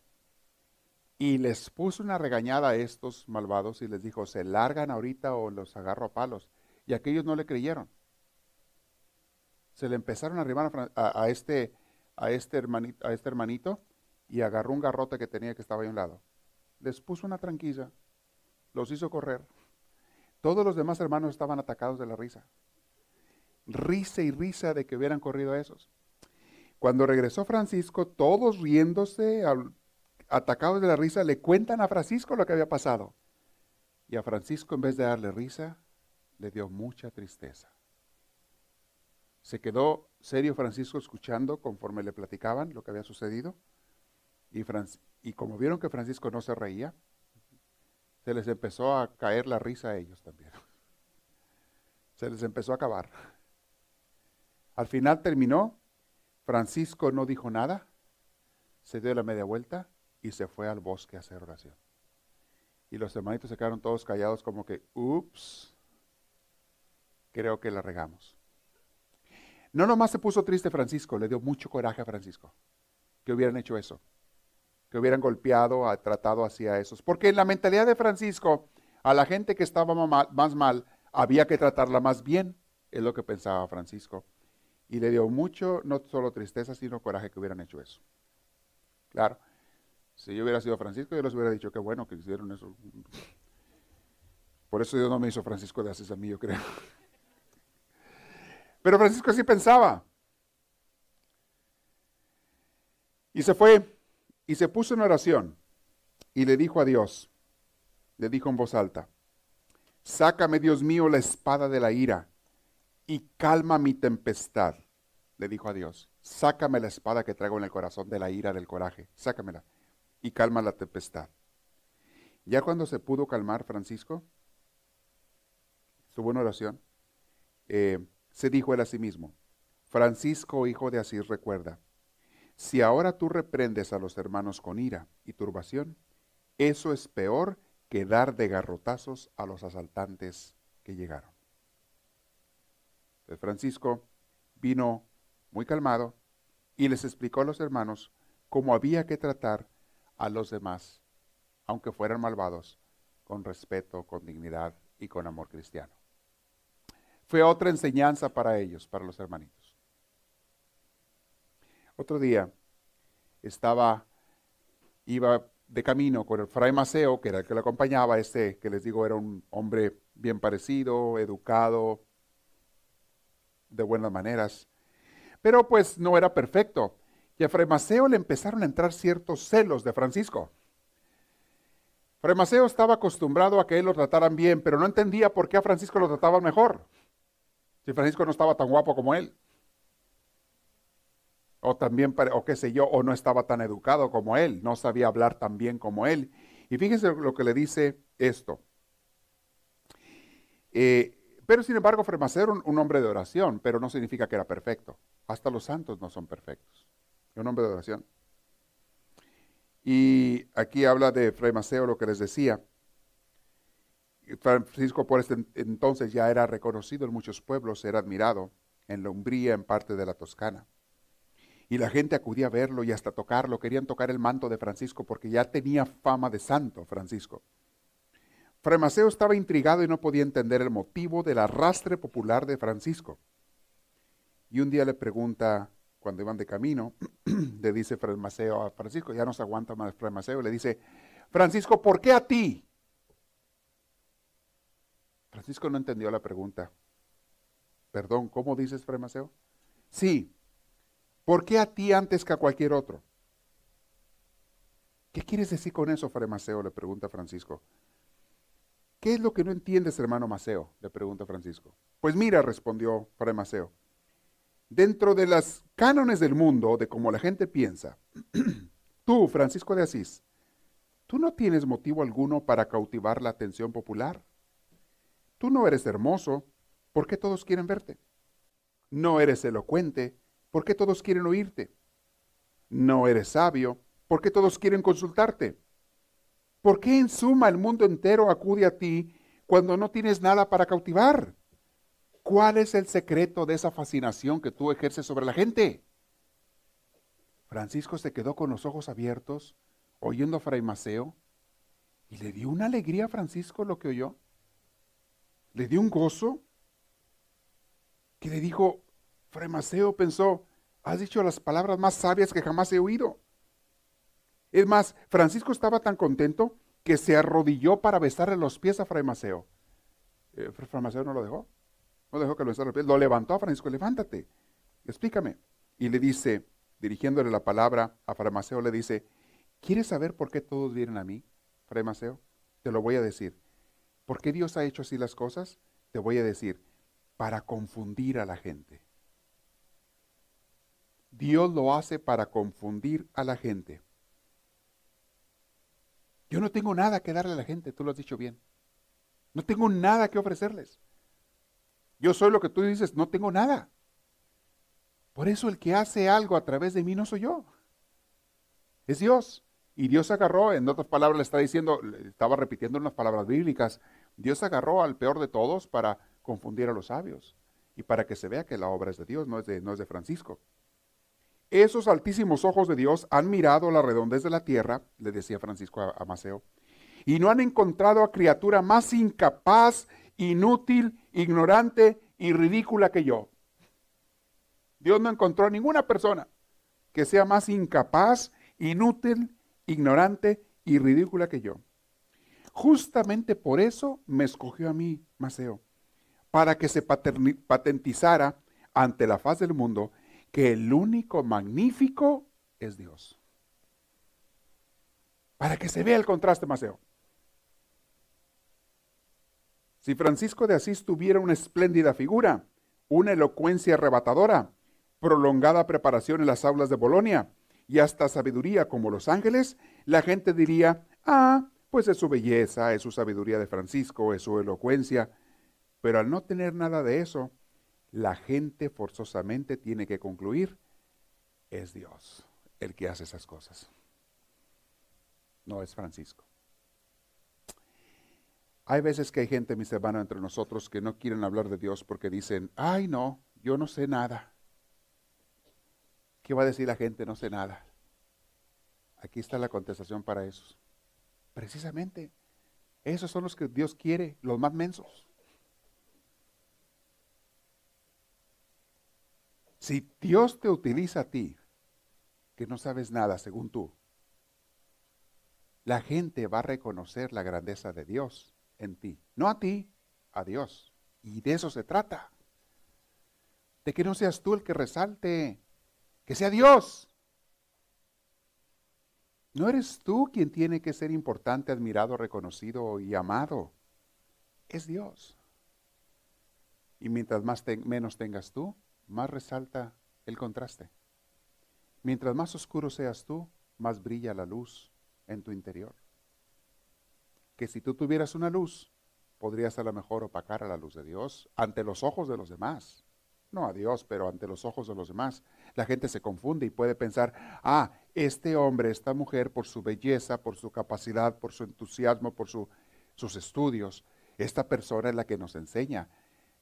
Y les puso una regañada a estos malvados y les dijo, se largan ahorita o los agarro a palos. Y aquellos no le creyeron se le empezaron a arrimar a, este, a, este hermanito, a este hermanito y agarró un garrote que tenía que estaba ahí a un lado. Les puso una tranquilla, los hizo correr. Todos los demás hermanos estaban atacados de la risa. Risa y risa de que hubieran corrido a esos. Cuando regresó Francisco, todos riéndose, atacados de la risa, le cuentan a Francisco lo que había pasado. Y a Francisco, en vez de darle risa, le dio mucha tristeza. Se quedó serio Francisco escuchando conforme le platicaban lo que había sucedido. Y, y como vieron que Francisco no se reía, se les empezó a caer la risa a ellos también. Se les empezó a acabar. Al final terminó, Francisco no dijo nada, se dio la media vuelta y se fue al bosque a hacer oración. Y los hermanitos se quedaron todos callados como que, ups, creo que la regamos. No nomás se puso triste Francisco, le dio mucho coraje a Francisco que hubieran hecho eso, que hubieran golpeado, tratado hacia esos. Porque en la mentalidad de Francisco, a la gente que estaba más mal, había que tratarla más bien, es lo que pensaba Francisco. Y le dio mucho, no solo tristeza, sino coraje que hubieran hecho eso. Claro, si yo hubiera sido Francisco, yo les hubiera dicho que bueno que hicieron eso. Por eso Dios no me hizo Francisco de Asís a mí, yo creo. Pero Francisco así pensaba. Y se fue y se puso en oración y le dijo a Dios, le dijo en voz alta, sácame Dios mío la espada de la ira y calma mi tempestad. Le dijo a Dios, sácame la espada que traigo en el corazón de la ira, del coraje, sácamela y calma la tempestad. Ya cuando se pudo calmar Francisco, estuvo en oración, eh, se dijo él a sí mismo, Francisco, hijo de Asís, recuerda, si ahora tú reprendes a los hermanos con ira y turbación, eso es peor que dar de garrotazos a los asaltantes que llegaron. Francisco vino muy calmado y les explicó a los hermanos cómo había que tratar a los demás, aunque fueran malvados, con respeto, con dignidad y con amor cristiano fue otra enseñanza para ellos, para los hermanitos. Otro día estaba, iba de camino con el fray Maceo, que era el que lo acompañaba, este que les digo era un hombre bien parecido, educado, de buenas maneras, pero pues no era perfecto. Y a fray Maceo le empezaron a entrar ciertos celos de Francisco. Fray Maceo estaba acostumbrado a que él lo trataran bien, pero no entendía por qué a Francisco lo trataban mejor. Si Francisco no estaba tan guapo como él. O también, o qué sé yo, o no estaba tan educado como él, no sabía hablar tan bien como él. Y fíjense lo que le dice esto. Eh, pero sin embargo, Fremacero era un, hombre de oración, pero no significa que era perfecto. Hasta los santos no son perfectos. Un hombre de oración. Y aquí habla de Fremaceo lo que les decía. Francisco por este entonces ya era reconocido en muchos pueblos, era admirado en la Umbría, en parte de la Toscana. Y la gente acudía a verlo y hasta tocarlo, querían tocar el manto de Francisco porque ya tenía fama de santo Francisco. Fremaceo estaba intrigado y no podía entender el motivo del arrastre popular de Francisco. Y un día le pregunta, cuando iban de camino, le dice Fremaceo a Francisco, ya no se aguanta más Fremaceo, le dice, Francisco, ¿por qué a ti? Francisco no entendió la pregunta. Perdón, ¿cómo dices, Fray Sí, ¿Por qué a ti antes que a cualquier otro? ¿Qué quieres decir con eso, Fray Maceo? Le pregunta Francisco. ¿Qué es lo que no entiendes, hermano Maceo? Le pregunta Francisco. Pues mira, respondió Fray Maceo. Dentro de las cánones del mundo, de cómo la gente piensa, tú, Francisco de Asís, tú no tienes motivo alguno para cautivar la atención popular. Tú no eres hermoso, ¿por qué todos quieren verte? No eres elocuente, ¿por qué todos quieren oírte? No eres sabio, ¿por qué todos quieren consultarte? ¿Por qué en suma el mundo entero acude a ti cuando no tienes nada para cautivar? ¿Cuál es el secreto de esa fascinación que tú ejerces sobre la gente? Francisco se quedó con los ojos abiertos, oyendo a Fray Maceo, y le dio una alegría a Francisco lo que oyó. Le dio un gozo que le dijo, Fray Maceo pensó, has dicho las palabras más sabias que jamás he oído. Es más, Francisco estaba tan contento que se arrodilló para besarle los pies a Fray Maceo. Eh, Fray Maceo no lo dejó. No dejó que lo besara Lo levantó a Francisco, levántate, explícame. Y le dice, dirigiéndole la palabra a Fray Maceo, le dice, ¿quieres saber por qué todos vienen a mí, Fray Maceo? Te lo voy a decir. ¿Por qué Dios ha hecho así las cosas? Te voy a decir, para confundir a la gente. Dios lo hace para confundir a la gente. Yo no tengo nada que darle a la gente, tú lo has dicho bien. No tengo nada que ofrecerles. Yo soy lo que tú dices, no tengo nada. Por eso el que hace algo a través de mí no soy yo. Es Dios. Y Dios agarró, en otras palabras le está diciendo, estaba repitiendo unas palabras bíblicas, Dios agarró al peor de todos para confundir a los sabios y para que se vea que la obra es de Dios, no es de, no es de Francisco. Esos altísimos ojos de Dios han mirado la redondez de la tierra, le decía Francisco a, a Maceo, y no han encontrado a criatura más incapaz inútil, ignorante y ridícula que yo. Dios no encontró a ninguna persona que sea más incapaz, inútil, ignorante y ridícula que yo. Justamente por eso me escogió a mí, Maceo, para que se patentizara ante la faz del mundo que el único magnífico es Dios. Para que se vea el contraste, Maceo. Si Francisco de Asís tuviera una espléndida figura, una elocuencia arrebatadora, prolongada preparación en las aulas de Bolonia y hasta sabiduría como los ángeles, la gente diría, ah, pues es su belleza, es su sabiduría de Francisco, es su elocuencia. Pero al no tener nada de eso, la gente forzosamente tiene que concluir, es Dios el que hace esas cosas. No es Francisco. Hay veces que hay gente, mis hermanos, entre nosotros que no quieren hablar de Dios porque dicen, ay no, yo no sé nada. ¿Qué va a decir la gente? No sé nada. Aquí está la contestación para esos. Precisamente, esos son los que Dios quiere, los más mensos. Si Dios te utiliza a ti, que no sabes nada según tú, la gente va a reconocer la grandeza de Dios en ti. No a ti, a Dios. Y de eso se trata. De que no seas tú el que resalte, que sea Dios. No eres tú quien tiene que ser importante, admirado, reconocido y amado. Es Dios. Y mientras más menos tengas tú, más resalta el contraste. Mientras más oscuro seas tú, más brilla la luz en tu interior que si tú tuvieras una luz, podrías a lo mejor opacar a la luz de Dios ante los ojos de los demás. No a Dios, pero ante los ojos de los demás. La gente se confunde y puede pensar, ah, este hombre, esta mujer, por su belleza, por su capacidad, por su entusiasmo, por sus estudios, esta persona es la que nos enseña.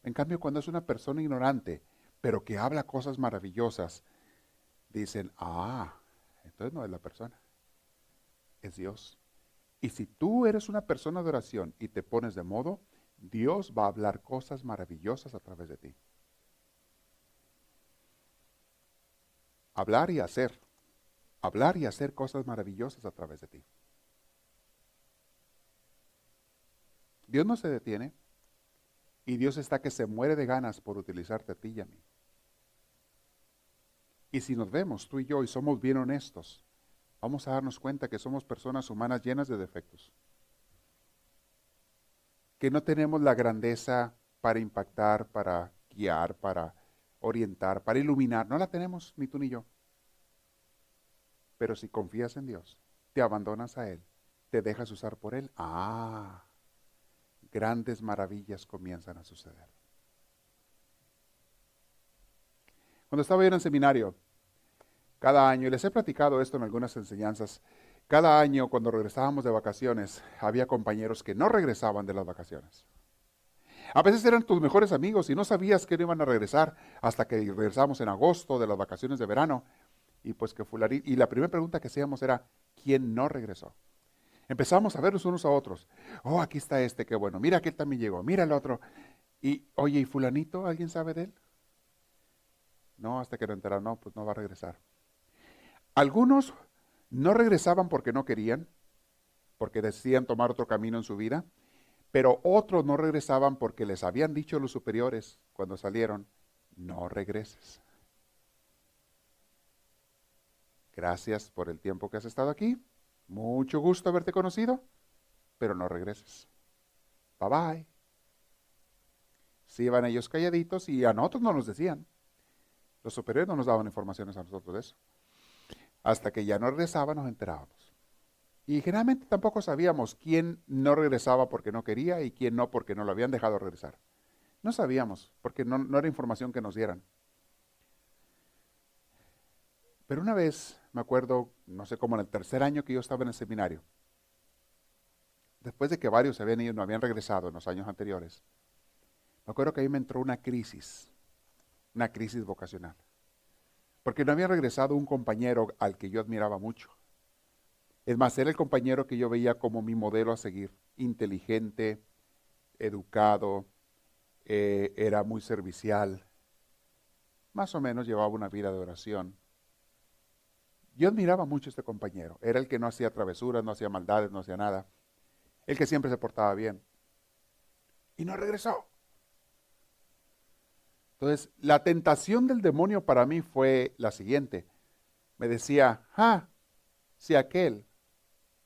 En cambio, cuando es una persona ignorante, pero que habla cosas maravillosas, dicen, ah, entonces no es la persona, es Dios. Y si tú eres una persona de oración y te pones de modo, Dios va a hablar cosas maravillosas a través de ti. Hablar y hacer. Hablar y hacer cosas maravillosas a través de ti. Dios no se detiene y Dios está que se muere de ganas por utilizarte a ti y a mí. Y si nos vemos tú y yo y somos bien honestos, vamos a darnos cuenta que somos personas humanas llenas de defectos. Que no tenemos la grandeza para impactar, para guiar, para orientar, para iluminar. No la tenemos ni tú ni yo. Pero si confías en Dios, te abandonas a Él, te dejas usar por Él, ah, grandes maravillas comienzan a suceder. Cuando estaba yo en el seminario, cada año, y les he platicado esto en algunas enseñanzas, cada año cuando regresábamos de vacaciones, había compañeros que no regresaban de las vacaciones. A veces eran tus mejores amigos y no sabías que no iban a regresar hasta que regresamos en agosto de las vacaciones de verano. Y pues que y la primera pregunta que hacíamos era, ¿quién no regresó? Empezamos a verlos unos a otros. Oh, aquí está este, qué bueno. Mira que él también llegó. Mira el otro. Y, oye, ¿y fulanito? ¿Alguien sabe de él? No, hasta que no enteraron, no, pues no va a regresar. Algunos no regresaban porque no querían, porque decían tomar otro camino en su vida, pero otros no regresaban porque les habían dicho los superiores cuando salieron, no regreses. Gracias por el tiempo que has estado aquí. Mucho gusto haberte conocido, pero no regreses. Bye bye. Se iban ellos calladitos y a nosotros no nos decían. Los superiores no nos daban informaciones a nosotros de eso. Hasta que ya no regresaba nos enterábamos. Y generalmente tampoco sabíamos quién no regresaba porque no quería y quién no porque no lo habían dejado regresar. No sabíamos, porque no, era información que nos dieran. Pero una vez, me acuerdo, no sé cómo en el tercer año que yo estaba en el seminario, después de que varios se habían ido, no habían regresado en los años anteriores, me acuerdo que ahí me entró una crisis, una crisis vocacional. Porque no había regresado un compañero al que yo admiraba mucho. Es más, era el compañero que yo veía como mi modelo a seguir. Inteligente, educado, eh, era muy servicial. Más o menos llevaba una vida de oración. Yo admiraba mucho este compañero. Era el que no hacía travesuras, no hacía maldades, no hacía nada. El que siempre se portaba bien. Y no regresó. Entonces, la tentación del demonio para mí fue la siguiente. Me decía, ah, si aquel,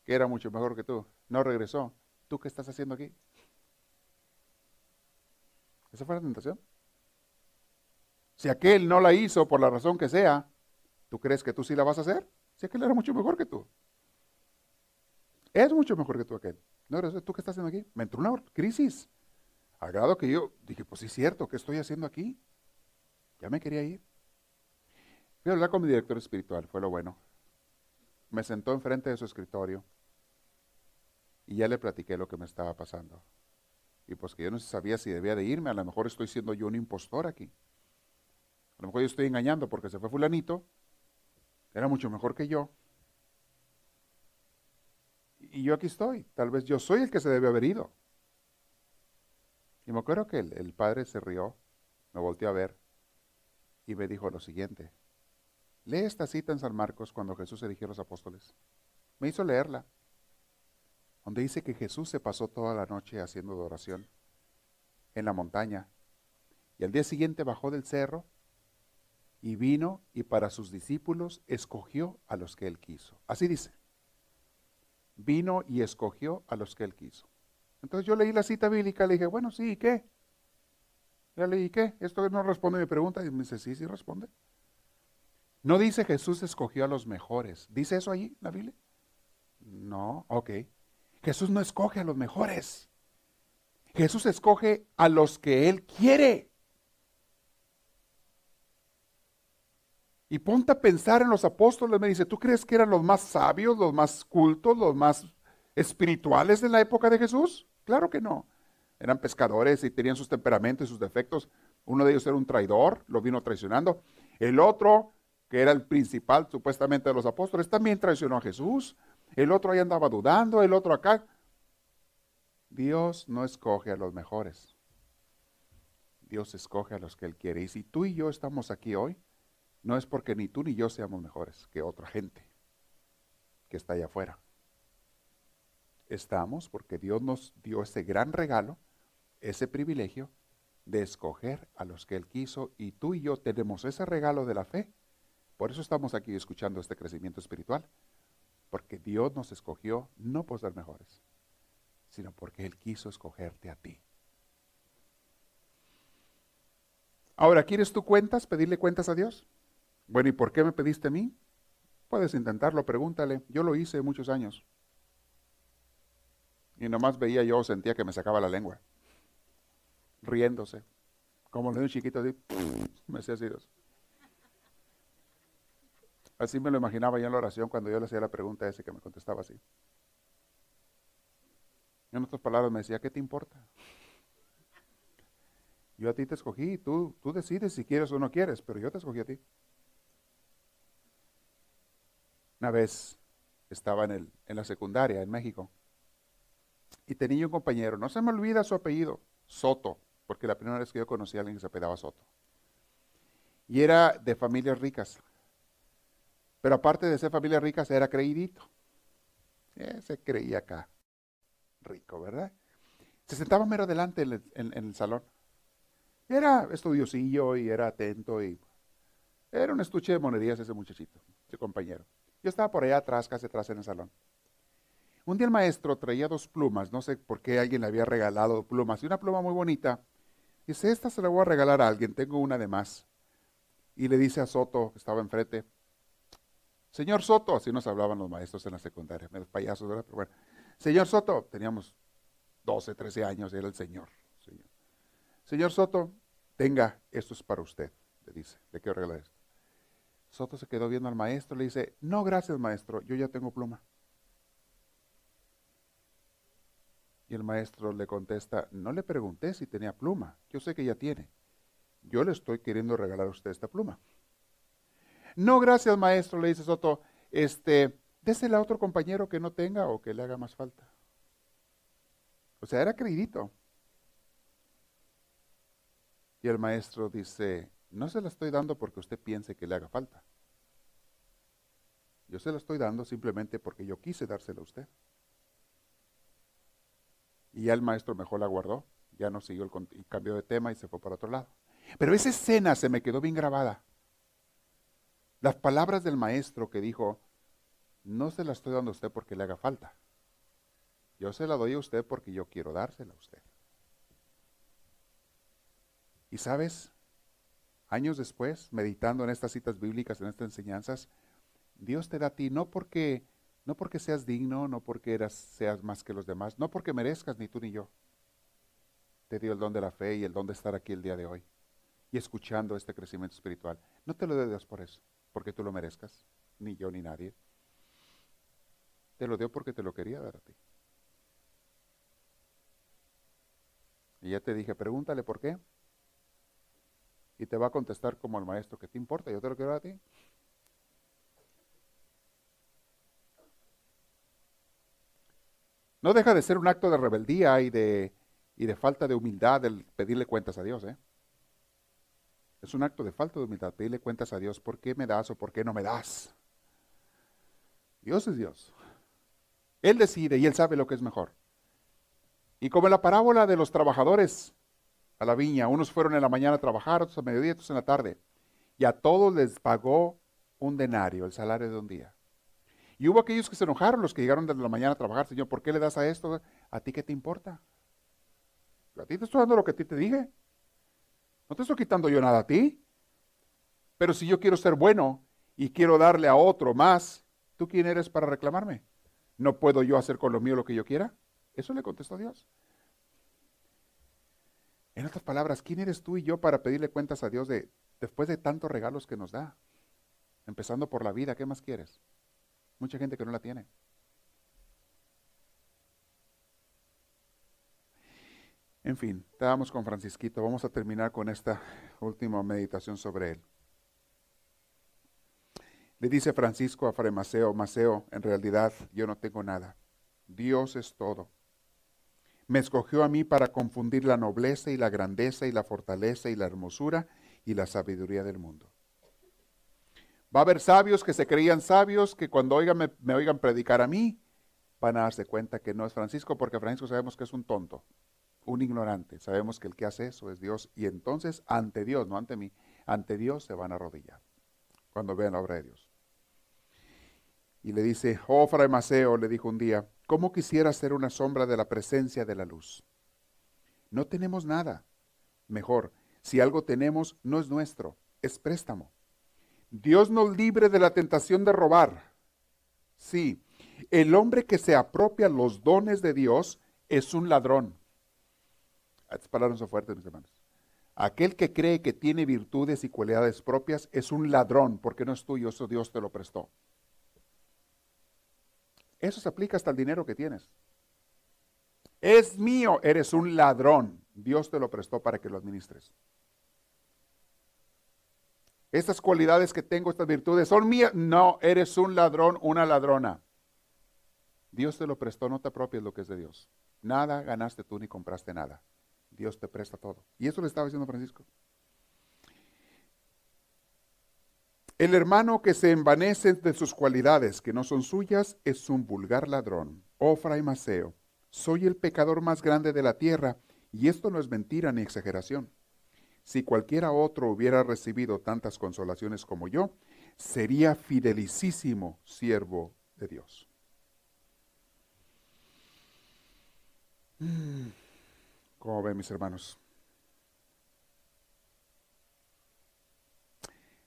que era mucho mejor que tú, no regresó, ¿tú qué estás haciendo aquí? Esa fue la tentación. Si aquel no la hizo por la razón que sea, ¿tú crees que tú sí la vas a hacer? Si aquel era mucho mejor que tú. Es mucho mejor que tú aquel. No, ¿tú qué estás haciendo aquí? Me entró una crisis. Al grado que yo dije, pues sí es cierto, ¿qué estoy haciendo aquí? Ya me quería ir. Fui a hablar con mi director espiritual, fue lo bueno. Me sentó enfrente de su escritorio y ya le platiqué lo que me estaba pasando. Y pues que yo no sabía si debía de irme, a lo mejor estoy siendo yo un impostor aquí. A lo mejor yo estoy engañando porque se fue fulanito, era mucho mejor que yo. Y yo aquí estoy, tal vez yo soy el que se debe haber ido. Y me acuerdo que el, padre se rió, me volteó a ver y me dijo lo siguiente. Lee esta cita en San Marcos cuando Jesús se dirigió a los apóstoles. Me hizo leerla, donde dice que Jesús se pasó toda la noche haciendo oración en la montaña y al día siguiente bajó del cerro y vino y para sus discípulos escogió a los que él quiso. Así dice. Vino y escogió a los que él quiso. Entonces yo leí la cita bíblica y le dije, bueno, sí, ¿y qué? Ya leí, ¿qué? Esto no responde a mi pregunta. Y me dice, sí, sí responde. No dice Jesús escogió a los mejores. ¿Dice eso allí, la Biblia? No, ok. Jesús no escoge a los mejores. Jesús escoge a los que Él quiere. Y ponte a pensar en los apóstoles, me dice, ¿tú crees que eran los más sabios, los más cultos, los más espirituales de la época de Jesús? Claro que no. Eran pescadores y tenían sus temperamentos y sus defectos. Uno de ellos era un traidor, lo vino traicionando. El otro, que era el principal supuestamente de los apóstoles, también traicionó a Jesús. El otro ahí andaba dudando, el otro acá. Dios no escoge a los mejores. Dios escoge a los que Él quiere. Y si tú y yo estamos aquí hoy, no es porque ni tú ni yo seamos mejores que otra gente que está allá afuera. Estamos porque Dios nos dio ese gran regalo ese privilegio de escoger a los que Él quiso y tú y yo tenemos ese regalo de la fe Por eso estamos aquí escuchando este crecimiento espiritual. Porque Dios nos escogió no por ser mejores, sino porque Él quiso escogerte a ti. Ahora, ¿quieres tú cuentas? ¿Pedirle cuentas a Dios? Bueno, ¿y por qué me pediste a mí? Puedes intentarlo, pregúntale. Yo lo hice muchos años. Y nomás veía yo, sentía que me sacaba la lengua. Riéndose. Como de un chiquito así. Me hacía así. Así me lo imaginaba yo en la oración cuando yo le hacía la pregunta a ese que me contestaba así. En otras palabras me decía, ¿qué te importa? Yo a ti te escogí, tú, tú decides si quieres o no quieres, pero yo te escogí a ti. Una vez estaba en, el, en la secundaria en México y tenía un compañero, no se me olvida su apellido, Soto, porque la primera vez que yo conocí a alguien que se apellidaba Soto. Y era de familias ricas. Pero aparte de ser familias ricas, era creidito. se creía acá. Rico, ¿verdad? Se sentaba mero adelante en el, salón. Era estudiosillo y era atento y era un estuche de monerías ese muchachito, ese compañero. Yo estaba por allá atrás, casi atrás en el salón. Un día el maestro traía dos plumas, no sé por qué alguien le había regalado plumas, y una pluma muy bonita. Dice, esta se la voy a regalar a alguien, tengo una de más. Y le dice a Soto, que estaba enfrente, Señor Soto, así nos hablaban los maestros en la secundaria, los payasos, ¿verdad? Pero bueno, Señor Soto, teníamos 12, 13 años, era el Señor. Señor, señor Soto, tenga, esto es para usted, le dice, le quiero regalar esto. Soto se quedó viendo al maestro, le dice, no, gracias maestro, yo ya tengo pluma. Y el maestro le contesta, no le pregunté si tenía pluma, yo sé que ya tiene. Yo le estoy queriendo regalar a usted esta pluma. No, gracias maestro, le dice Soto, este, désela a otro compañero que no tenga o que le haga más falta. O sea, era creidito. Y el maestro dice, no se la estoy dando porque usted piense que le haga falta. Yo se la estoy dando simplemente porque yo quise dársela a usted. Y ya el maestro mejor la guardó, ya no siguió el, cambio de tema y se fue para otro lado. Pero esa escena se me quedó bien grabada. Las palabras del maestro que dijo, no se la estoy dando a usted porque le haga falta. Yo se la doy a usted porque yo quiero dársela a usted. Y sabes, años después, meditando en estas citas bíblicas, en estas enseñanzas, Dios te da a ti no porque no porque seas digno, no porque eras, seas más que los demás, no porque merezcas ni tú ni yo. Te dio el don de la fe y el don de estar aquí el día de hoy y escuchando este crecimiento espiritual. No te lo dé Dios por eso, porque tú lo merezcas, ni yo ni nadie. Te lo dio porque te lo quería dar a ti. Y ya te dije, pregúntale por qué. Y te va a contestar como el maestro, ¿qué te importa? Yo te lo quiero dar a ti. No deja de ser un acto de rebeldía y de, y de falta de humildad el pedirle cuentas a Dios. ¿eh? Es un acto de falta de humildad pedirle cuentas a Dios. ¿Por qué me das o por qué no me das? Dios es Dios. Él decide y Él sabe lo que es mejor. Y como en la parábola de los trabajadores a la viña, unos fueron en la mañana a trabajar, otros a mediodía, otros en la tarde. Y a todos les pagó un denario, el salario de un día. Y hubo aquellos que se enojaron, los que llegaron desde la mañana a trabajar, Señor, ¿por qué le das a esto? ¿A ti qué te importa? A ti te estoy dando lo que a ti te dije. No te estoy quitando yo nada a ti. Pero si yo quiero ser bueno y quiero darle a otro más, ¿tú quién eres para reclamarme? ¿No puedo yo hacer con lo mío lo que yo quiera? Eso le contestó Dios. En otras palabras, ¿quién eres tú y yo para pedirle cuentas a Dios de después de tantos regalos que nos da? Empezando por la vida, ¿qué más quieres? Mucha gente que no la tiene. En fin, estábamos con Francisquito. Vamos a terminar con esta última meditación sobre él. Le dice Francisco a Fray Maceo, Maceo, en realidad yo no tengo nada. Dios es todo. Me escogió a mí para confundir la nobleza y la grandeza y la fortaleza y la hermosura y la sabiduría del mundo. Va a haber sabios que se creían sabios, que cuando oigan, me, oigan predicar a mí, van a darse cuenta que no es Francisco, porque Francisco sabemos que es un tonto, un ignorante. Sabemos que el que hace eso es Dios. Y entonces, ante Dios, no ante mí, ante Dios se van a arrodillar. cuando vean la obra de Dios. Y le dice, oh Fray Maceo, le dijo un día, ¿cómo quisiera ser una sombra de la presencia de la luz? No tenemos nada. Mejor, si algo tenemos, no es nuestro, es préstamo. Dios nos libre de la tentación de robar. Sí, el hombre que se apropia los dones de Dios es un ladrón. Estas palabras son fuertes, mis hermanos. Aquel que cree que tiene virtudes y cualidades propias es un ladrón, porque no es tuyo, eso Dios te lo prestó. Eso se aplica hasta el dinero que tienes. Es mío, eres un ladrón. Dios te lo prestó para que lo administres. Estas cualidades que tengo, estas virtudes, son mías. No, eres un ladrón, una ladrona. Dios te lo prestó, no te apropies lo que es de Dios. Nada ganaste tú ni compraste nada. Dios te presta todo. Y eso le estaba diciendo Francisco. El hermano que se envanece de sus cualidades que no son suyas es un vulgar ladrón. Oh, fray Maceo, soy el pecador más grande de la tierra, y esto no es mentira ni exageración. Si cualquiera otro hubiera recibido tantas consolaciones como yo, sería fidelicísimo siervo de Dios. Mm. ¿Cómo ven mis hermanos?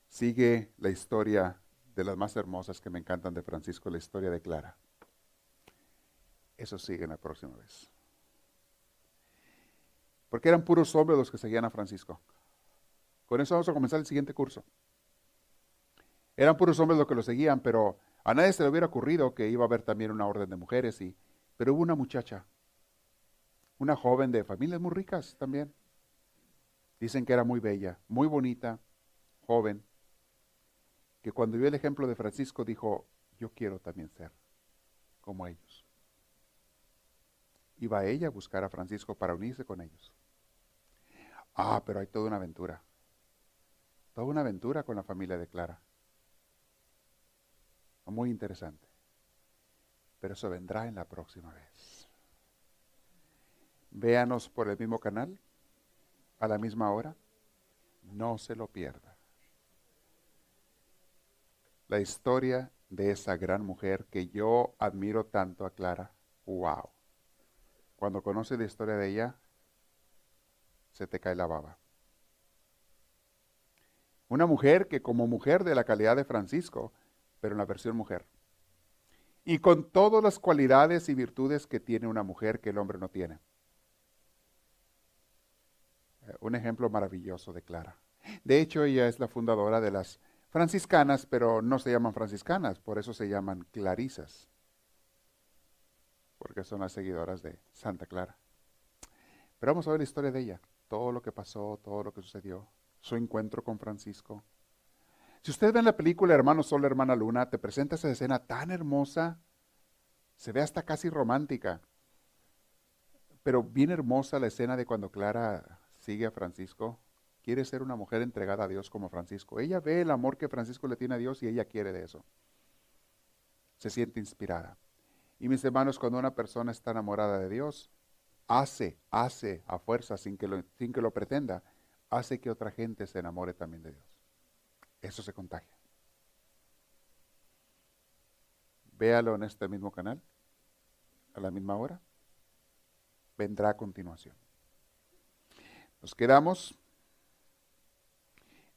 Sigue la historia de las más hermosas que me encantan de Francisco, la historia de Clara. Eso sigue en la próxima vez. Porque eran puros hombres los que seguían a Francisco. Con eso vamos a comenzar el siguiente curso. Eran puros hombres los que lo seguían, pero a nadie se le hubiera ocurrido que iba a haber también una orden de mujeres, y, pero hubo una muchacha, una joven de familias muy ricas también. Dicen que era muy bella, muy bonita, joven, que cuando vio el ejemplo de Francisco dijo, yo quiero también ser como ellos. Iba ella a buscar a Francisco para unirse con ellos. Ah, pero hay toda una aventura. Toda una aventura con la familia de Clara. Muy interesante. Pero eso vendrá en la próxima vez. Véanos por el mismo canal, a la misma hora. No se lo pierda la historia de esa gran mujer que yo admiro tanto a Clara. ¡Wow! Cuando conoces la historia de ella, se te cae la baba. Una mujer que como mujer de la calidad de Francisco, pero en la versión mujer. Y con todas las cualidades y virtudes que tiene una mujer que el hombre no tiene. Eh, un ejemplo maravilloso de Clara. De hecho, ella es la fundadora de las franciscanas, pero no se llaman franciscanas, por eso se llaman clarisas, porque son las seguidoras de Santa Clara. Pero vamos a ver la historia de ella, todo lo que pasó, todo lo que sucedió, su encuentro con Francisco. Si usted ve en la película Hermano Sol, Hermana Luna, te presenta esa escena tan hermosa, se ve hasta casi romántica, pero bien hermosa la escena de cuando Clara sigue a Francisco quiere ser una mujer entregada a Dios como Francisco. Ella ve el amor que Francisco le tiene a Dios y ella quiere de eso. Se siente inspirada. Y mis hermanos, cuando una persona está enamorada de Dios, hace, hace a fuerza, sin que lo, sin que lo pretenda, hace que otra gente se enamore también de Dios. Eso se contagia. Véalo en este mismo canal, a la misma hora. Vendrá a continuación. Nos quedamos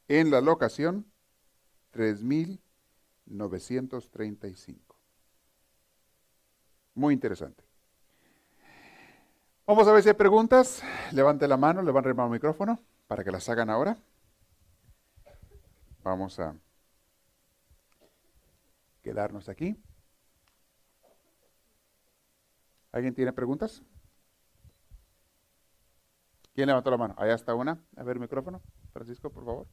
en la locación 3935. Muy interesante. Vamos a ver si hay preguntas. Levante la mano, levante el micrófono para que las hagan ahora. Vamos a quedarnos aquí. ¿Alguien tiene preguntas? ¿Quién levantó la mano? Allá está una. A ver micrófono. Francisco, por favor.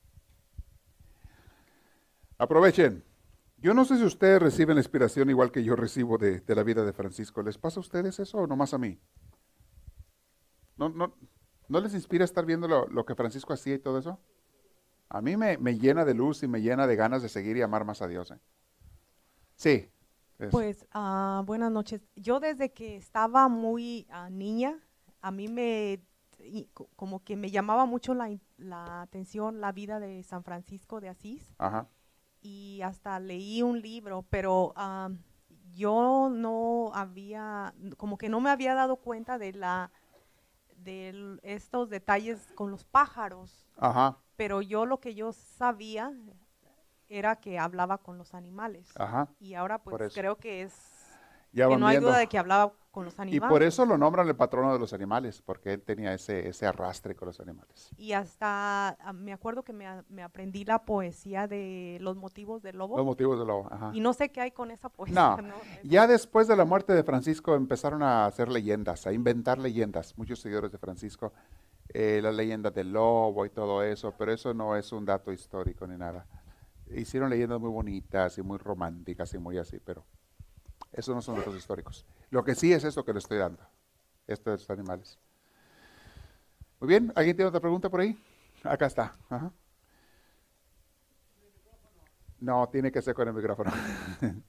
Aprovechen. Yo no sé si ustedes reciben la inspiración igual que yo recibo de, la vida de Francisco. ¿Les pasa a ustedes eso o nomás a mí? ¿No, no, ¿no les inspira estar viendo lo, que Francisco hacía y todo eso? A mí me, llena de luz y me llena de ganas de seguir y amar más a Dios. ¿eh? Sí. Pues uh, buenas noches. Yo desde que estaba muy ah, niña, a mí me como que me llamaba mucho la, la, atención la vida de San Francisco de Asís. Ajá y hasta leí un libro, pero ah, yo no había, como que no me había dado cuenta de la de estos detalles con los pájaros. Ajá, Pero yo lo que yo sabía era que hablaba con los animales. ajá. Y ahora pues creo que es Ya que no hay viendo. duda de que hablaba con los Y animales. por eso lo nombran el patrono de los animales, porque él tenía ese, ese arrastre con los animales. Y hasta ah, me acuerdo que me, me aprendí la poesía de los motivos del lobo. Los motivos de lo. Ajá. Y no sé qué hay con esa poesía. No, ¿no? Ya después de la muerte de Francisco empezaron a hacer leyendas, a inventar leyendas. Muchos seguidores de Francisco, eh, las leyendas del lobo y todo eso, pero eso no es un dato histórico ni nada. Hicieron leyendas muy bonitas y muy románticas y muy así, pero esos no son datos históricos. Lo que sí es esto que le estoy dando, esto de los animales. Muy bien, ¿alguien tiene otra pregunta por ahí? Acá está. Ajá. No, tiene que ser con el micrófono.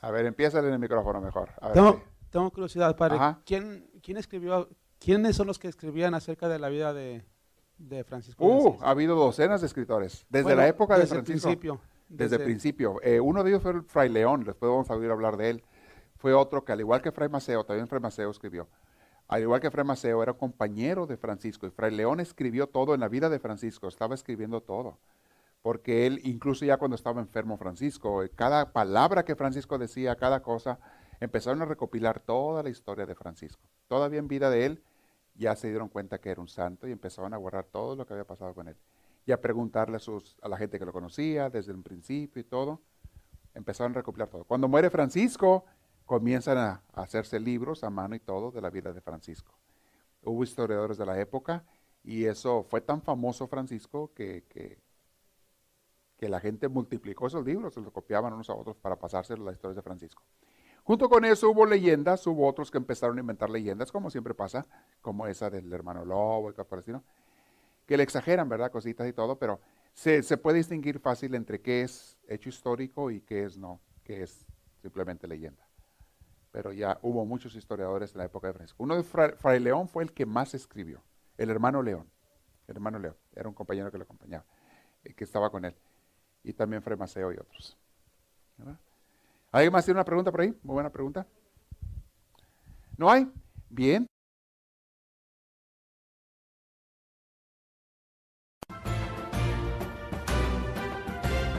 A ver, empieza en el micrófono mejor. A ver, Tengo, sí. tengo curiosidad, padre. Ajá. ¿Quién, ¿Quién escribió, quiénes son los que escribían acerca de la vida de, de Francisco? Uh, ha habido docenas de escritores. Desde Bueno, la época de desde el Francisco. principio. Desde el principio. Eh, uno de ellos fue el Fray León, después vamos a oír hablar de él. Fue otro que al igual que Fray Maceo, también Fray Maceo escribió. Al igual que Fray Maceo era compañero de Francisco y Fray León escribió todo en la vida de Francisco, estaba escribiendo todo. Porque él, incluso ya cuando estaba enfermo Francisco, eh, cada palabra que Francisco decía, cada cosa, empezaron a recopilar toda la historia de Francisco. Todavía en vida de él, ya se dieron cuenta que era un santo y empezaron a guardar todo lo que había pasado con él. Y a preguntarle a, sus, a la gente que lo conocía desde el principio y todo. Empezaron a recopilar todo. Cuando muere Francisco, comienzan a, hacerse libros a mano y todo de la vida de Francisco. Hubo historiadores de la época y eso fue tan famoso Francisco que, que, la gente multiplicó esos libros, se los copiaban unos a otros para pasárselos la historia de Francisco. Junto con eso hubo leyendas, hubo otros que empezaron a inventar leyendas, como siempre pasa, como esa del hermano Lobo y cosas que le exageran, ¿verdad? Cositas y todo, pero se, se puede distinguir fácil entre qué es hecho histórico y qué es no, qué es simplemente leyenda. Pero ya hubo muchos historiadores en la época de Francisco. Uno de Fra- Fray León fue el que más escribió, el hermano León. El hermano León, era un compañero que lo acompañaba, eh, que estaba con él. Y también Fray Maceo y otros. ¿Alguien más tiene una pregunta por ahí? Muy buena pregunta. ¿No hay? Bien.